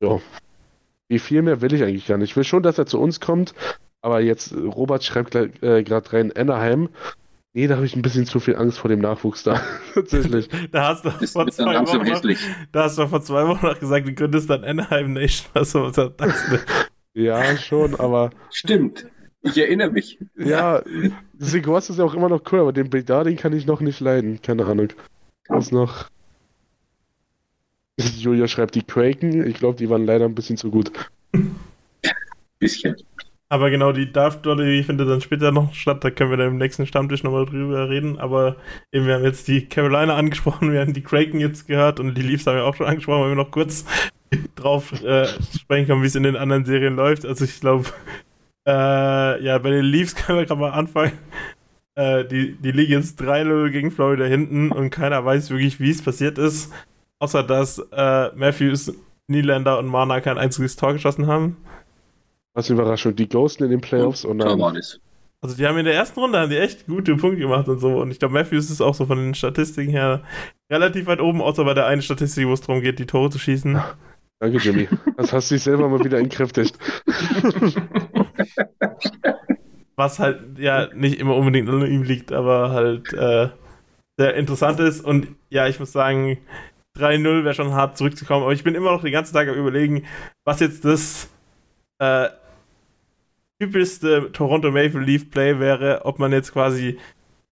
ja. Wie viel mehr will ich eigentlich gar nicht. Ich will schon, dass er zu uns kommt, aber jetzt, Robert schreibt äh, gerade rein, Anaheim. Nee, da habe ich ein bisschen zu viel Angst vor dem Nachwuchs da. (laughs) Tatsächlich. (laughs) da hast du vor zwei Wochen noch, da hast du vor zwei Wochen noch gesagt, du könntest dann Anaheim Nation. (laughs) Also, was ja, schon, aber. Stimmt. Ich erinnere mich. Ja, Sigurds ist ja auch immer noch cool, aber den Bedarding kann ich noch nicht leiden. Keine Ahnung. Was noch? Julia schreibt die Kraken. Ich glaube, die waren leider ein bisschen zu gut. Bisschen. Aber genau, die Darf Dolly findet dann später noch statt. Da können wir dann im nächsten Stammtisch nochmal drüber reden. Aber eben, wir haben jetzt die Carolina (laughs) angesprochen, wir haben die Kraken jetzt gehört und die Leafs haben wir auch schon angesprochen, weil wir noch kurz (laughs) drauf äh, sprechen können, wie es in den anderen Serien läuft. Also ich glaube, äh, ja, bei den Leafs (laughs) können wir gerade mal anfangen. Äh, die, die liegen jetzt 3-0 gegen Florida hinten und keiner weiß wirklich, wie es passiert ist. Außer dass äh, Matthews, Nylander und Mana kein einziges Tor geschossen haben. Was Überraschung, die Ghosten in den Playoffs und, und dann. Also die haben in der ersten Runde haben die echt gute Punkte gemacht und so. Und ich glaube, Matthews ist auch so von den Statistiken her relativ weit oben, außer bei der einen Statistik, wo es darum geht, die Tore zu schießen. Danke, Jimmy. Das hast du dich selber mal wieder entkräftigt. (laughs) Was halt ja nicht immer unbedingt an ihm liegt, aber halt äh, sehr interessant ist. Und ja, ich muss sagen, 3-0 wäre schon hart zurückzukommen. Aber ich bin immer noch den ganzen Tag am überlegen, was jetzt das äh, typischste Toronto Maple Leaf Play wäre, ob man jetzt quasi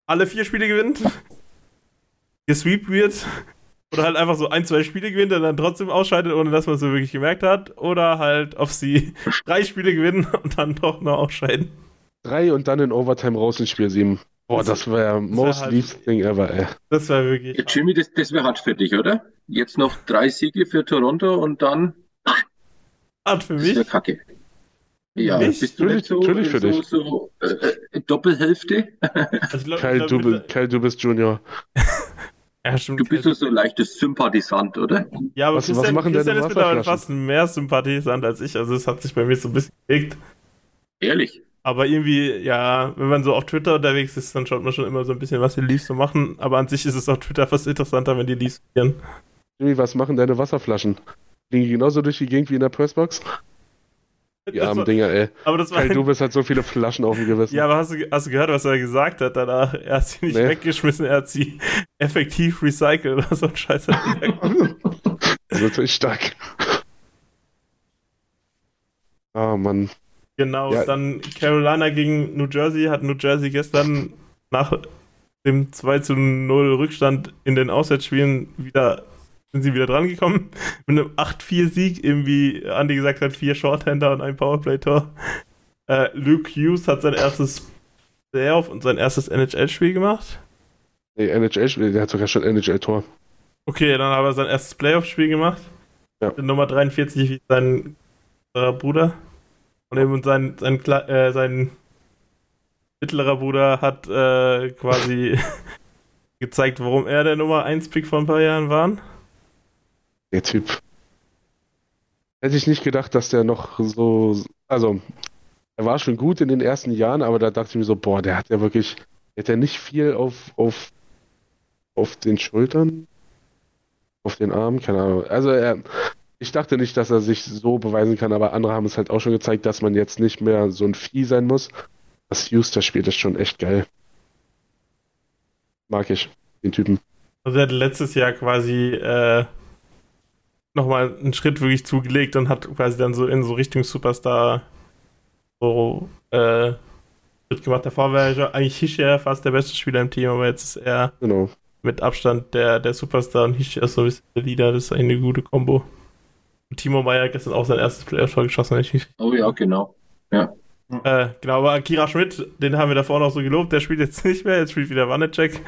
alle vier Spiele gewinnt, (laughs) gesweept wird oder halt einfach so ein, zwei Spiele gewinnt und dann trotzdem ausscheidet, ohne dass man es so wirklich gemerkt hat. Oder halt, ob sie (laughs) drei Spiele gewinnen und dann doch noch ausscheiden. Drei und dann in Overtime raus in Spiel 7. Boah, das, das wäre most halt, least thing ever, ey. Das wäre wirklich. Ja, Jimmy, das, das wäre hart für dich, oder? Jetzt noch drei Siege für Toronto und dann. Hart für mich. Das kacke. Ja, nicht? bist du nicht so, natürlich für so, dich. so äh, Doppelhälfte? Also, glaub, Kyle, du, Kyle, du bist Junior. (laughs) Ja, stimmt. Du bist so ein leichtes Sympathisant, oder? Ja, aber was, Christian, was machen Christian ist mittlerweile fast mehr Sympathisant als ich. Also es hat sich bei mir so ein bisschen gekriegt. Ehrlich? Aber irgendwie, ja, wenn man so auf Twitter unterwegs ist, dann schaut man schon immer so ein bisschen, was die Leafs so machen. Aber an sich ist es auf Twitter fast interessanter, wenn die Leafs verlieren. Was machen deine Wasserflaschen? Fliegen die genauso durch die Gegend wie in der Pressbox? (laughs) Die armen war, Dinger, ey. Aber das war hey, du bist halt so viele Flaschen auf dem Gewissen. Ja, aber hast du, hast du gehört, was er gesagt hat danach? Er hat sie nicht nee. weggeschmissen, er hat sie effektiv recycelt oder so ein Scheiß. (laughs) das ist natürlich stark. Ah, oh, Mann. Genau, ja. dann Carolina gegen New Jersey hat New Jersey gestern nach dem 2 zu 0 Rückstand in den Auswärtsspielen wieder sind sie wieder dran gekommen. (laughs) Mit einem 8-4-Sieg, irgendwie Andy gesagt hat, vier Shorthander und ein Powerplay-Tor. Äh, Luke Hughes hat sein erstes Playoff und sein erstes NHL-Spiel gemacht. Nee, NHL-Spiel, der hat sogar schon NHL-Tor. Okay, dann hat er sein erstes Playoff-Spiel gemacht. Ja. Nummer 43 wie sein Bruder. Und eben sein, sein, äh, sein mittlerer Bruder hat äh, quasi (laughs) gezeigt, warum er der Nummer 1-Pick vor ein paar Jahren war der Typ. Hätte ich nicht gedacht, dass der noch so. Also, er war schon gut in den ersten Jahren, aber da dachte ich mir so, boah, der hat ja wirklich. Der hat ja nicht viel auf, auf, auf den Schultern, auf den Armen, keine Ahnung. Also, er. Ich dachte nicht, dass er sich so beweisen kann, aber andere haben es halt auch schon gezeigt, dass man jetzt nicht mehr so ein Vieh sein muss. Das Houston spielt ist schon echt geil. Mag ich, den Typen. Also er hat letztes Jahr quasi äh, nochmal einen Schritt wirklich zugelegt und hat quasi dann so in so Richtung Superstar so äh, gemacht. Davor wäre ja eigentlich Hischer fast der beste Spieler im Team, aber jetzt ist er genau. mit Abstand der, der Superstar und Hischer ist so ein bisschen der Leader. Das ist eine gute Kombo. Und Timo Meyer gestern auch sein erstes Playoff-Tor geschossen. Ich oh ja, genau. Ja. Äh, genau, aber Akira Schmidt, den haben wir davor noch so gelobt, der spielt jetzt (laughs) nicht mehr, jetzt spielt wieder Wanecek.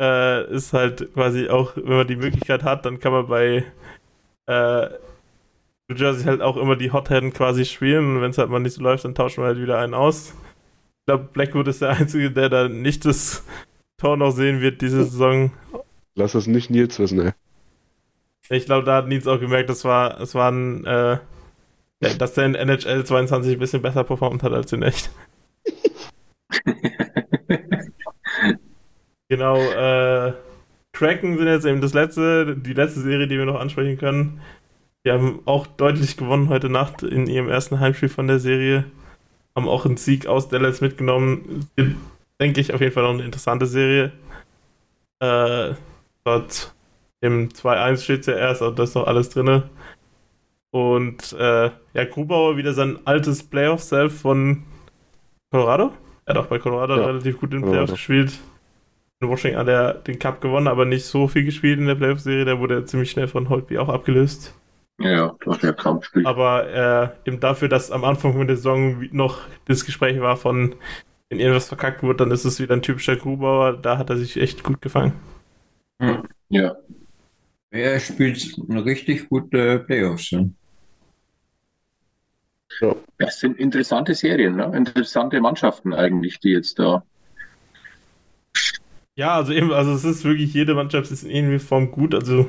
Äh, ist halt quasi auch, wenn man die Möglichkeit hat, dann kann man bei äh, New Jersey halt auch immer die Hotheaden quasi spielen und wenn es halt mal nicht so läuft, dann tauschen wir halt wieder einen aus. Ich glaube, Blackwood ist der Einzige, der da nicht das Tor noch sehen wird diese Saison. Lass es nicht Nils wissen, ey. Ich glaube, da hat Nils auch gemerkt, das war, es war ein, äh, dass der in NHL 22 ein bisschen besser performt hat als in echt. (laughs) genau, äh, Kraken sind jetzt eben das letzte, die letzte Serie, die wir noch ansprechen können. Die haben auch deutlich gewonnen heute Nacht in ihrem ersten Heimspiel von der Serie. Haben auch einen Sieg aus Dallas mitgenommen. Denke ich auf jeden Fall noch eine interessante Serie. Äh, dort im 2-1 steht es ja erst, also da ist noch alles drin. Und äh, ja, Grubauer wieder sein altes Playoff-Self von Colorado. Er hat auch bei Colorado ja. relativ gut in den Playoffs gespielt. In Washington hat er den Cup gewonnen, aber nicht so viel gespielt in der Playoff-Serie. Da wurde er ziemlich schnell von Holtby auch abgelöst. Ja, hast ja kaum gespielt. Aber äh, eben dafür, dass am Anfang der Saison noch das Gespräch war von, wenn irgendwas verkackt wird, dann ist es wieder ein typischer Grubauer. Da hat er sich echt gut gefangen. Hm. Ja. Er spielt eine richtig gute Playoffs. Ja. Das sind interessante Serien, ne? interessante Mannschaften eigentlich, die jetzt da. Ja, also eben, also es ist wirklich, jede Mannschaft ist in irgendwie Form gut. Also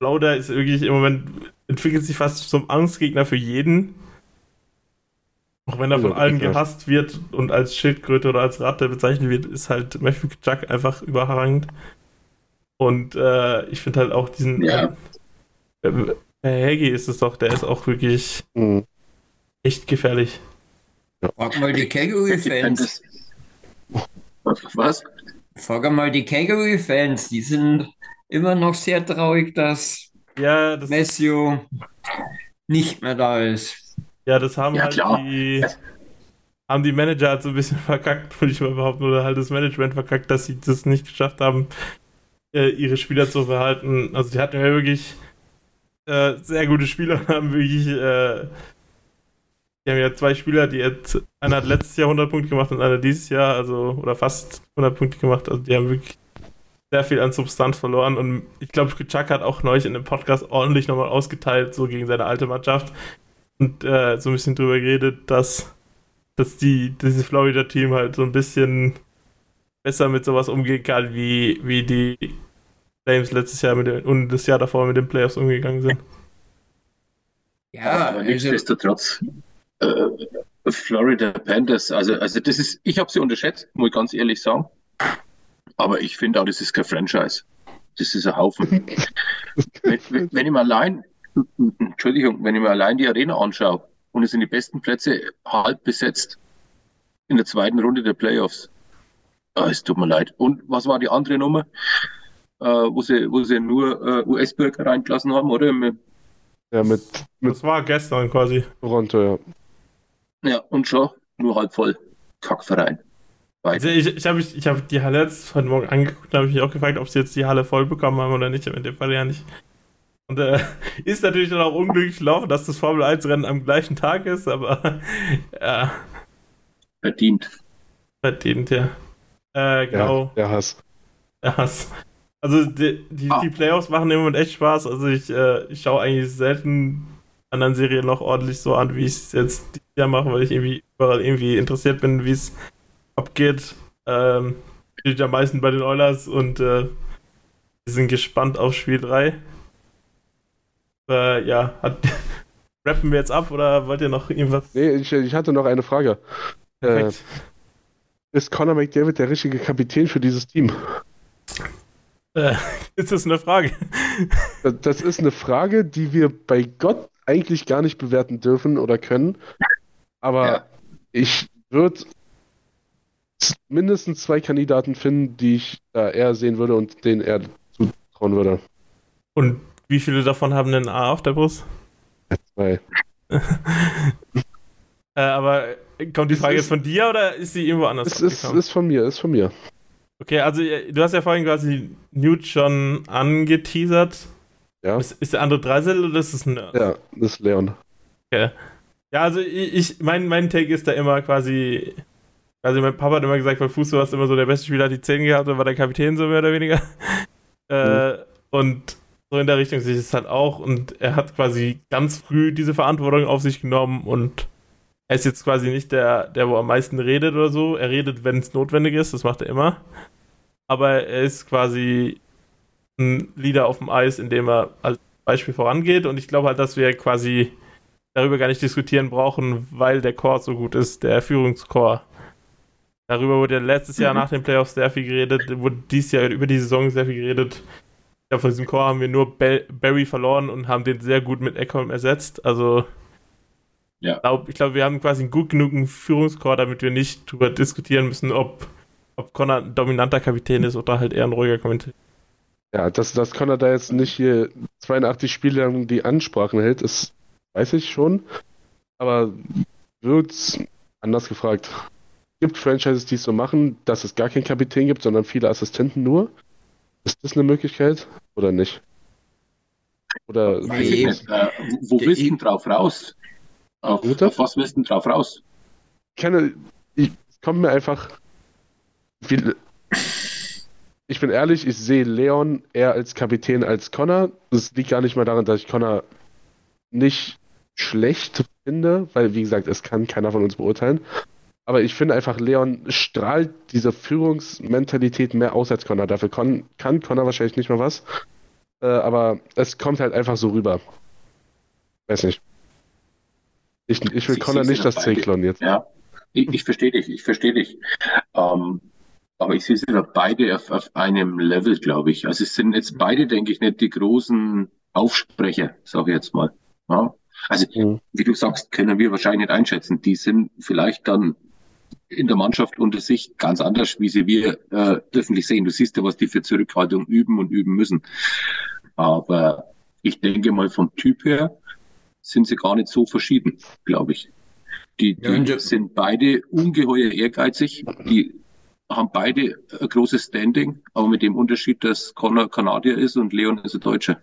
Lauder ist wirklich im Moment, entwickelt sich fast zum Angstgegner für jeden. Auch wenn er von allen gehasst wird und als Schildkröte oder als Ratte bezeichnet wird, ist halt Matthew Chuck einfach überragend. Und äh, ich finde halt auch diesen. Ja. Äh, Herr Heggy ist es doch, der ist auch wirklich mhm. echt gefährlich. Frag mal die Kangaroo-Fans. (laughs) Was? Frag mal die Kangaroo-Fans, die sind immer noch sehr traurig, dass ja, das Messio nicht mehr da ist. Ja, das haben ja, halt klar. die haben die Manager halt so ein bisschen (laughs) verkackt, würde ich mal behaupten, oder halt das Management verkackt, dass sie das nicht geschafft haben, äh, ihre Spieler zu verhalten. Also die hatten ja wirklich äh, sehr gute Spieler, haben wirklich äh, die haben ja zwei Spieler, die jetzt, einer hat letztes Jahr 100 Punkte gemacht und einer dieses Jahr, also, oder fast 100 Punkte gemacht. Also, die haben wirklich sehr viel an Substanz verloren und ich glaube, Chuck hat auch neulich in dem Podcast ordentlich nochmal ausgeteilt, so gegen seine alte Mannschaft und äh, so ein bisschen drüber geredet, dass, dass die, dieses Florida-Team halt so ein bisschen besser mit sowas umgehen kann, wie, wie die Flames letztes Jahr mit den, und das Jahr davor mit den Playoffs umgegangen sind. Ja, aber also nichtsdestotrotz, äh, Florida Panthers, also, also das ist, ich habe sie unterschätzt, muss ich ganz ehrlich sagen. Aber ich finde auch, das ist kein Franchise. Das ist ein Haufen. (laughs) wenn, wenn ich mir allein, Entschuldigung, wenn ich mir allein die Arena anschaue und es sind die besten Plätze halb besetzt in der zweiten Runde der Playoffs, Ah, es tut mir leid. Und was war die andere Nummer, äh, wo, sie, wo sie nur äh, US-Bürger reingelassen haben, oder? Mit, ja, mit, mit. Das war gestern quasi. Toronto, ja. Ja, und schon nur halb voll. Kackverein. Also ich, ich habe ich hab die Halle jetzt heute Morgen angeguckt, habe ich mich auch gefragt, ob sie jetzt die Halle voll bekommen haben oder nicht. Aber in dem Fall ja nicht. Und äh, (laughs) ist natürlich dann auch unglücklich gelaufen, dass das Formel 1 Rennen am gleichen Tag ist, aber (laughs) ja. Verdient. Verdient, ja. Äh, genau. Ja, der Hass. Der Hass. Also die, die, ah. die, Playoffs machen im Moment echt Spaß. Also ich, äh, ich schaue eigentlich selten anderen Serien noch ordentlich so an, wie ich es jetzt dieses Jahr mache, weil ich irgendwie überall irgendwie interessiert bin, wie es abgeht. Ähm, steht am meisten bei den Oilers und äh, wir sind gespannt auf Spiel 3. Äh, ja, hat, (laughs) rappen wir jetzt ab oder wollt ihr noch irgendwas? Nee, ich, ich hatte noch eine Frage. Äh, ist Conor McDavid der richtige Kapitän für dieses Team? Äh, (laughs) ist das eine Frage? das ist eine Frage, die wir bei Gott eigentlich gar nicht bewerten dürfen oder können. Aber ja. ich würde mindestens zwei Kandidaten finden, die ich da eher sehen würde und denen er zutrauen würde. Und wie viele davon haben denn A auf der Brust? Zwei. (laughs) äh, aber Kommt die Frage jetzt von dir oder ist sie irgendwo anders? Es ist, ist von mir, ist von mir. Okay, also du hast ja vorhin quasi Newt schon angeteasert. Ja. Ist, ist der andere Dreisel oder ist es ein? Ja, das ist Leon. Okay. Ja, also ich, mein, mein Take ist da immer quasi, also mein Papa hat immer gesagt, bei Fußball warst immer so der beste Spieler, hat die 10 gehabt und war der Kapitän so mehr oder weniger. (laughs) äh, mhm. Und so in der Richtung sehe ich es halt auch und er hat quasi ganz früh diese Verantwortung auf sich genommen und er ist jetzt quasi nicht der, der wo am meisten redet oder so. Er redet, wenn es notwendig ist, das macht er immer. Aber er ist quasi Leader auf dem Eis, indem er als Beispiel vorangeht. Und ich glaube halt, dass wir quasi darüber gar nicht diskutieren brauchen, weil der Core so gut ist, der Führungscore. Darüber wurde letztes Jahr mhm. nach den Playoffs sehr viel geredet, wurde dieses Jahr über die Saison sehr viel geredet. Ich glaube, von diesem Core haben wir nur Barry verloren und haben den sehr gut mit Eckholm ersetzt. Also, ja. glaub, ich glaube, wir haben quasi einen gut genugen Führungscore, damit wir nicht darüber diskutieren müssen, ob, ob Connor ein dominanter Kapitän ist oder halt eher ein ruhiger Kapitän. Ja, dass, dass Connor da jetzt nicht hier 82 Spiele lang die Ansprachen hält, ist, weiß ich schon. Aber wird's anders gefragt gibt Franchises, die es so machen, dass es gar keinen Kapitän gibt, sondern viele Assistenten nur. Ist das eine Möglichkeit oder nicht? Oder nee, äh, wo willst du denn drauf raus? Auf, auf, was willst du denn drauf raus? Ich kenne, ich, es kommt mir einfach. Viel, ich bin ehrlich, ich sehe Leon eher als Kapitän als Connor. Das liegt gar nicht mal daran, dass ich Connor nicht schlecht finde, weil, wie gesagt, es kann keiner von uns beurteilen. Aber ich finde einfach, Leon strahlt diese Führungsmentalität mehr aus als Connor. Dafür kann, kann Connor wahrscheinlich nicht mal was. Äh, aber es kommt halt einfach so rüber. Weiß nicht. Ich, ich will ich Connor nicht das Zyklon jetzt. Ja, ich, ich verstehe dich, ich verstehe dich. Ähm, aber ich sehe sie da beide auf, auf einem Level, glaube ich. Also es sind jetzt beide, denke ich, nicht die großen Aufsprecher, sage ich jetzt mal. Ja? Also, mhm. wie du sagst, können wir wahrscheinlich nicht einschätzen. Die sind vielleicht dann in der Mannschaft unter sich ganz anders, wie sie wir äh, öffentlich sehen. Du siehst ja, was die für Zurückhaltung üben und üben müssen. Aber ich denke mal vom Typ her sind sie gar nicht so verschieden, glaube ich. Die, die ja, sind beide ungeheuer ehrgeizig. Die haben beide ein großes Standing, aber mit dem Unterschied, dass Connor Kanadier ist und Leon ist ein Deutscher.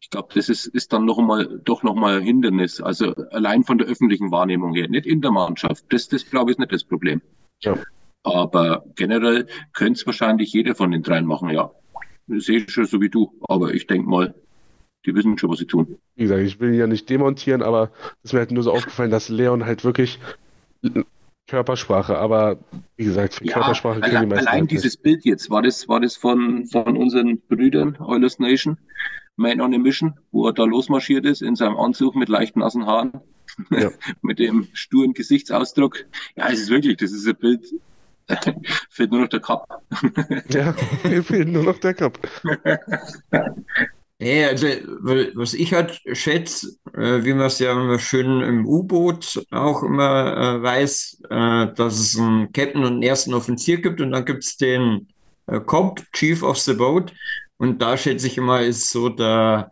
Ich glaube, das ist, ist dann noch einmal, doch nochmal ein Hindernis. Also allein von der öffentlichen Wahrnehmung her, nicht in der Mannschaft. Das, das glaube ich, ist nicht das Problem. Ja. Aber generell könnte es wahrscheinlich jeder von den dreien machen, ja. Sehe ich schon so wie du. Aber ich denke mal, die wissen schon, was sie tun. Wie gesagt, ich will ja nicht demontieren, aber es ist mir halt nur so aufgefallen, dass Leon halt wirklich Körpersprache, aber wie gesagt, für ja, Körpersprache können die meisten Allein dieses Bild jetzt, war das, war das von, von unseren Brüdern Oilers Nation? Man on a Mission, wo er da losmarschiert ist in seinem Anzug mit leicht nassen Haaren, ja. (laughs) mit dem sturen Gesichtsausdruck. Ja, es ist wirklich, das ist ein Bild, (laughs) fehlt nur noch der Cup. ja, (laughs) fehlt nur noch der Cup. Nee, also was ich halt schätze, äh, wie man es ja immer schön im U-Boot auch immer äh, weiß, äh, dass es einen Captain und einen ersten Offizier gibt und dann gibt es den äh, Cop, Chief of the Boat, und da schätze ich immer, ist so der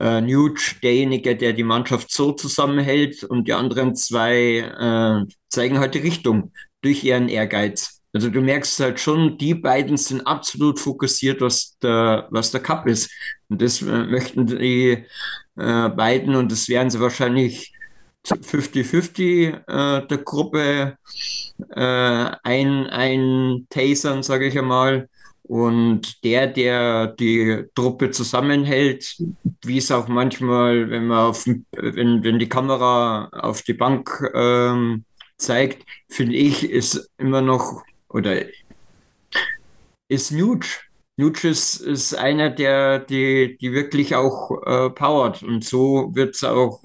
äh, Nuge derjenige, der die Mannschaft so zusammenhält und die anderen zwei äh, zeigen halt die Richtung durch ihren Ehrgeiz. Also du merkst halt schon, die beiden sind absolut fokussiert, was der, was der Cup ist. Und das äh, möchten die äh, beiden und das werden sie wahrscheinlich 50-50 äh, der Gruppe äh, ein, ein Tasern, sage ich einmal. Und der, der die Truppe zusammenhält, wie es auch manchmal, wenn man auf, wenn, wenn die Kamera auf die Bank ähm, zeigt, finde ich, ist immer noch oder ist Nuge. Nuge ist, ist einer, der die, die wirklich auch äh, powert. Und so wird es auch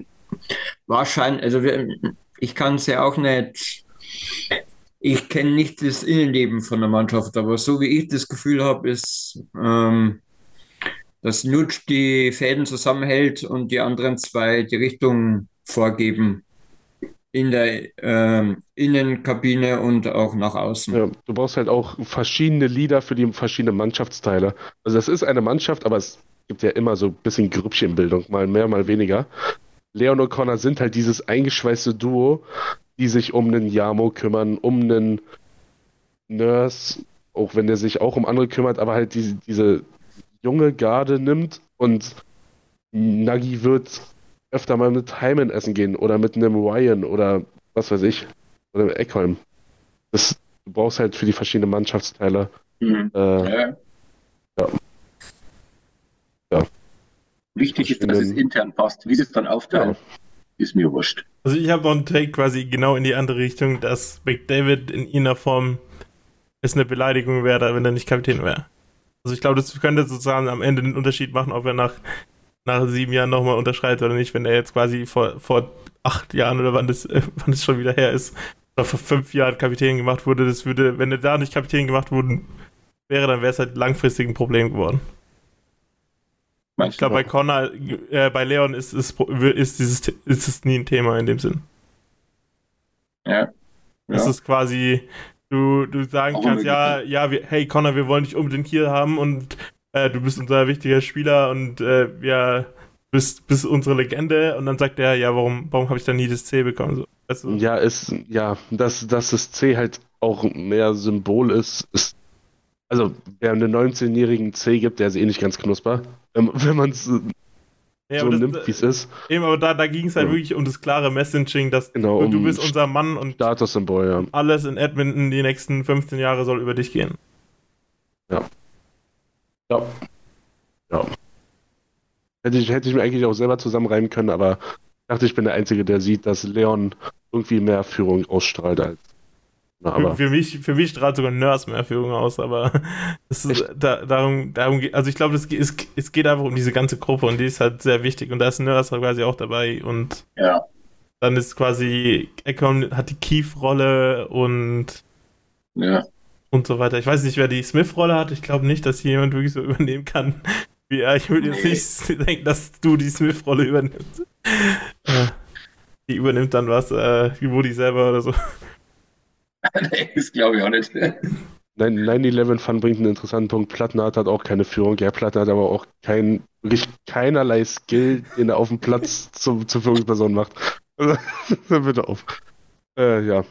wahrscheinlich, also ich kann es ja auch nicht ich kenne nicht das Innenleben von der Mannschaft, aber so wie ich das Gefühl habe, ist, ähm, dass Nutsch die Fäden zusammenhält und die anderen zwei die Richtung vorgeben in der ähm, Innenkabine und auch nach außen. Ja, du brauchst halt auch verschiedene Lieder für die verschiedenen Mannschaftsteile. Also das ist eine Mannschaft, aber es gibt ja immer so ein bisschen Grüppchenbildung, mal mehr, mal weniger. Leon und Connor sind halt dieses eingeschweißte Duo, die sich um einen Yamo kümmern, um einen Nurse, auch wenn der sich auch um andere kümmert, aber halt diese, diese junge Garde nimmt und Nagi wird öfter mal mit Hyman essen gehen oder mit einem Ryan oder was weiß ich, oder mit Eckholm. Das, du brauchst halt für die verschiedenen Mannschaftsteile. Mhm. Äh, ja. ja. ja. Wichtig ist, dass es intern passt. Wie sie es dann aufteilen, ja. ist mir wurscht. Also ich habe noch einen Take quasi genau in die andere Richtung, dass McDavid in ihrer Form es eine Beleidigung wäre, wenn er nicht Kapitän wäre. Also ich glaube, das könnte sozusagen am Ende den Unterschied machen, ob er nach, nach sieben Jahren nochmal unterschreitet oder nicht, wenn er jetzt quasi vor, vor acht Jahren oder wann das, äh, (laughs) wann das schon wieder her ist, oder vor fünf Jahren Kapitän gemacht wurde, das würde, wenn er da nicht Kapitän gemacht wurde, wäre, dann wäre es halt langfristig ein Problem geworden. Meinst ich glaube, bei Connor, äh, bei Leon ist, ist, ist, dieses, ist es nie ein Thema in dem Sinn. Ja. Das ja. ist quasi, du, du sagen Auch kannst, ja, ja, wir, hey Connor, wir wollen dich unbedingt hier haben und äh, du bist unser wichtiger Spieler und äh, ja, bist, bist unsere Legende und dann sagt er, ja, warum, warum habe ich dann nie das C bekommen? So, weißt du? Ja, ist, ja, dass, dass das C halt auch mehr Symbol ist, ist also wer einen 19-jährigen C gibt, der ist eh nicht ganz knusper. Wenn man es ja, so das, nimmt, wie es ist. Eben, aber da, da ging es halt ja. wirklich um das klare Messaging, dass genau, um du bist unser Mann und Statussymbol, ja. alles in Edmonton die nächsten 15 Jahre soll über dich gehen. Ja. Ja. Ja. Hätte ich, hätte ich mir eigentlich auch selber zusammenreimen können, aber ich dachte, ich bin der Einzige, der sieht, dass Leon irgendwie mehr Führung ausstrahlt als für, für, mich, für mich strahlt sogar Nurse mehr Führung aus, aber (laughs) es ist, da, darum, darum geht, also ich glaube, es, es, es geht einfach um diese ganze Gruppe und die ist halt sehr wichtig und da ist Nurse quasi auch dabei und ja. dann ist quasi, Econ hat die Keith-Rolle und ja. Und so weiter. Ich weiß nicht, wer die Smith-Rolle hat, ich glaube nicht, dass hier jemand wirklich so übernehmen kann wie er. Ich würde jetzt nee. nicht denken, dass du die Smith-Rolle übernimmst. die übernimmt dann was, äh, wie Woody selber oder so. (laughs) nee, das glaube ich auch nicht. 9-11 Fun bringt einen interessanten Punkt. Plattenhardt hat auch keine Führung. Ja, Platten hat aber auch kein, keinerlei Skill, den er auf dem Platz (laughs) zum, zur Führungsperson macht. (laughs) Also, bitte auf. Äh, ja.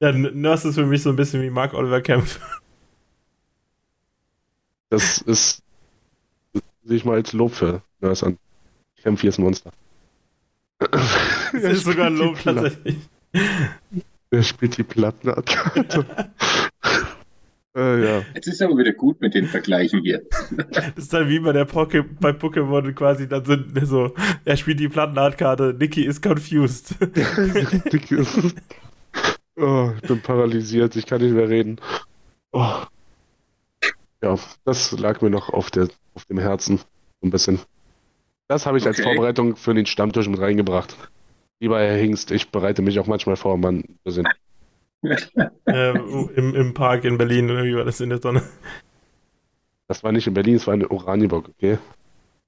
Ja, Nurse ist für mich so ein bisschen wie Mark Oliver Kempf. Das ist, sehe ich mal als Lob für Nurse an. Kempf hier ist ein Monster. Das ist sogar ein Lob tatsächlich. Wer spielt die Plattenakkorde? (laughs) äh, ja. Jetzt ist aber wieder gut mit den Vergleichen hier. (laughs) das ist dann wie bei der Poke bei Pokémon quasi, dann sind so, er spielt die Plattenakkarte, Niki ist confused. (laughs) Niki ist. Oh, ich bin paralysiert, ich kann nicht mehr reden. Oh. Ja, das lag mir noch auf, der, auf dem Herzen. Ein bisschen. Das habe ich okay. als Vorbereitung für den Stammtisch mit reingebracht. Lieber Herr Hingst, ich bereite mich auch manchmal vor, Mann. Wir sind. äh, im, Im Park in Berlin oder wie war das in der Sonne? Das war nicht in Berlin, es war in Oranienburg, okay?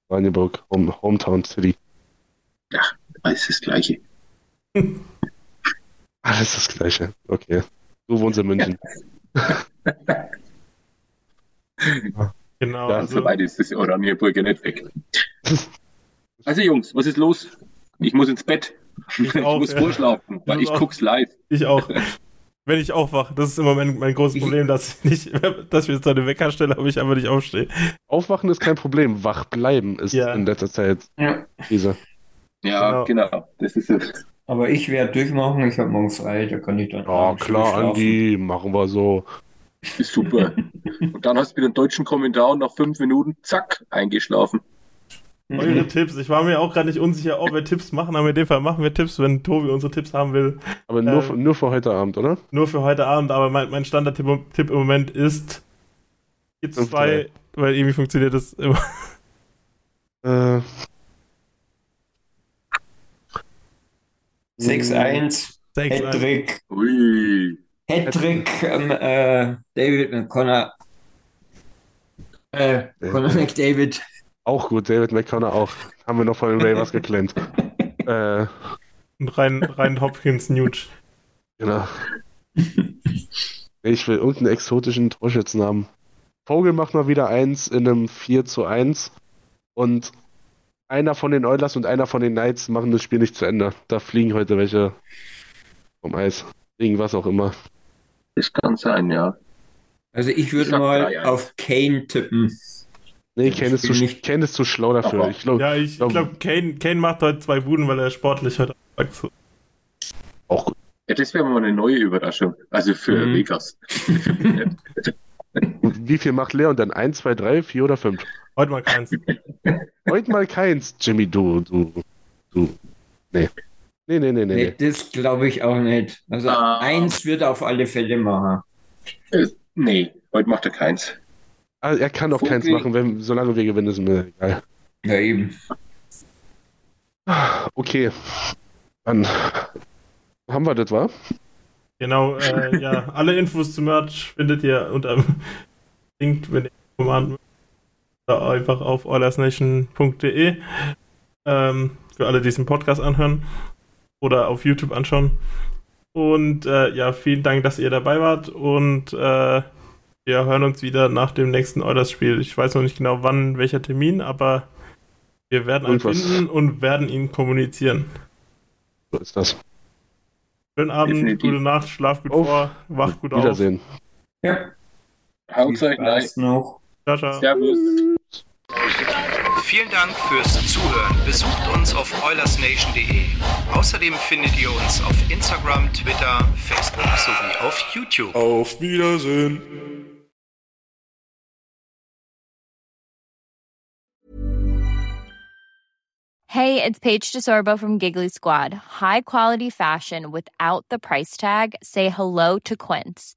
Oranienburg, Home, Hometown City. Ja, alles das Gleiche. (laughs) alles das Gleiche, okay. Du wohnst in München. (laughs) genau. Ja, also... So weit ist das Oranienburg ja nicht weg. (laughs) Also Jungs, was ist los? Ich muss ins Bett. Ich, (laughs) ich auch, muss ja. vorschlafen, weil ich, ich guck's live. Ich auch. Wenn ich aufwache, das ist immer mein, mein großes Problem, dass ich nicht, dass wir jetzt eine Weckerstelle, aber ich einfach nicht aufstehe. Aufwachen ist kein Problem, wach bleiben ist ja. in letzter Zeit ja. diese. Ja, genau. genau. Das ist es. Aber ich werde durchmachen, ich habe morgen frei, da kann ich dann. Ja, klar, Andi, machen wir so. Ist super. (laughs) und dann hast du wieder einen deutschen Kommentar und nach fünf Minuten, zack, eingeschlafen. Eure Tipps. Ich war mir auch gerade nicht unsicher, ob wir Tipps machen, aber in dem Fall machen wir Tipps, wenn Tobi unsere Tipps haben will. Aber nur, äh, nur für heute Abend, oder? Nur für heute Abend, aber mein, mein Standard-Tipp im Moment ist 4-2, weil irgendwie funktioniert das immer. Äh. 6-1. Hattrick. Hattrick, ähm, äh, David Connor. Äh, Connor McDavid. Auch gut, David McConnor auch. Haben wir noch von den Ravers geklemmt. (laughs) äh, Und rein, rein Hopkins Newt. Genau. Ich will irgendeinen exotischen Torschützen haben. Vogel macht mal wieder eins in einem 4 zu 1 und einer von den Oilers und einer von den Knights machen das Spiel nicht zu Ende. Da fliegen heute welche vom Eis. Irgendwas auch immer. Das kann sein, ja. Also ich würde mal auf Kane tippen. Nee, Kane ist, zu, nicht... Kane ist zu schlau dafür. Ich glaub, ja, ich glaube, glaub, Kane, Kane macht heute zwei Buden, weil er sportlich heute Auch gut. Ja, das wäre mal eine neue Überraschung. Also für mhm. Vegas. (laughs) Wie viel macht Leon dann? 1, 2, 3, 4 oder 5? Heute mal keins. Heute mal keins, Jimmy, du, du, du. Nee. Nee, nee, nee, nee. nee das glaube ich auch nicht. Also ah. eins wird er auf alle Fälle machen. Äh, nee, heute macht er keins. Also er kann doch keins machen, wenn, solange wir gewinnen, ist mir egal. Ja, eben. Okay. Dann haben wir das, wa? Genau, äh, ja, alle Infos zum Merch findet ihr unter Link, wenn ihr Command oder einfach auf oilersnation.de ähm, für alle, die diesen Podcast anhören oder auf YouTube anschauen. Und äh, ja, vielen Dank, dass ihr dabei wart und äh, wir hören uns wieder nach dem nächsten Oilers-Spiel. Ich weiß noch nicht genau wann, welcher Termin, aber wir werden ihn finden und werden ihn kommunizieren. So ist das. Schönen Abend, Definitiv. gute Nacht, schlaf gut auf. vor, wach gut Wiedersehen. auf. Wiedersehen. Ja. Haut euch nice. noch. Ciao, ciao. Servus. Vielen Dank fürs Zuhören. Besucht uns auf oilersnation.de. Außerdem findet ihr uns auf Instagram, Twitter, Facebook sowie auf YouTube. Auf Wiedersehen. Hey, it's Paige DeSorbo from Giggly Squad. High quality fashion without the price tag. Say hello to Quince.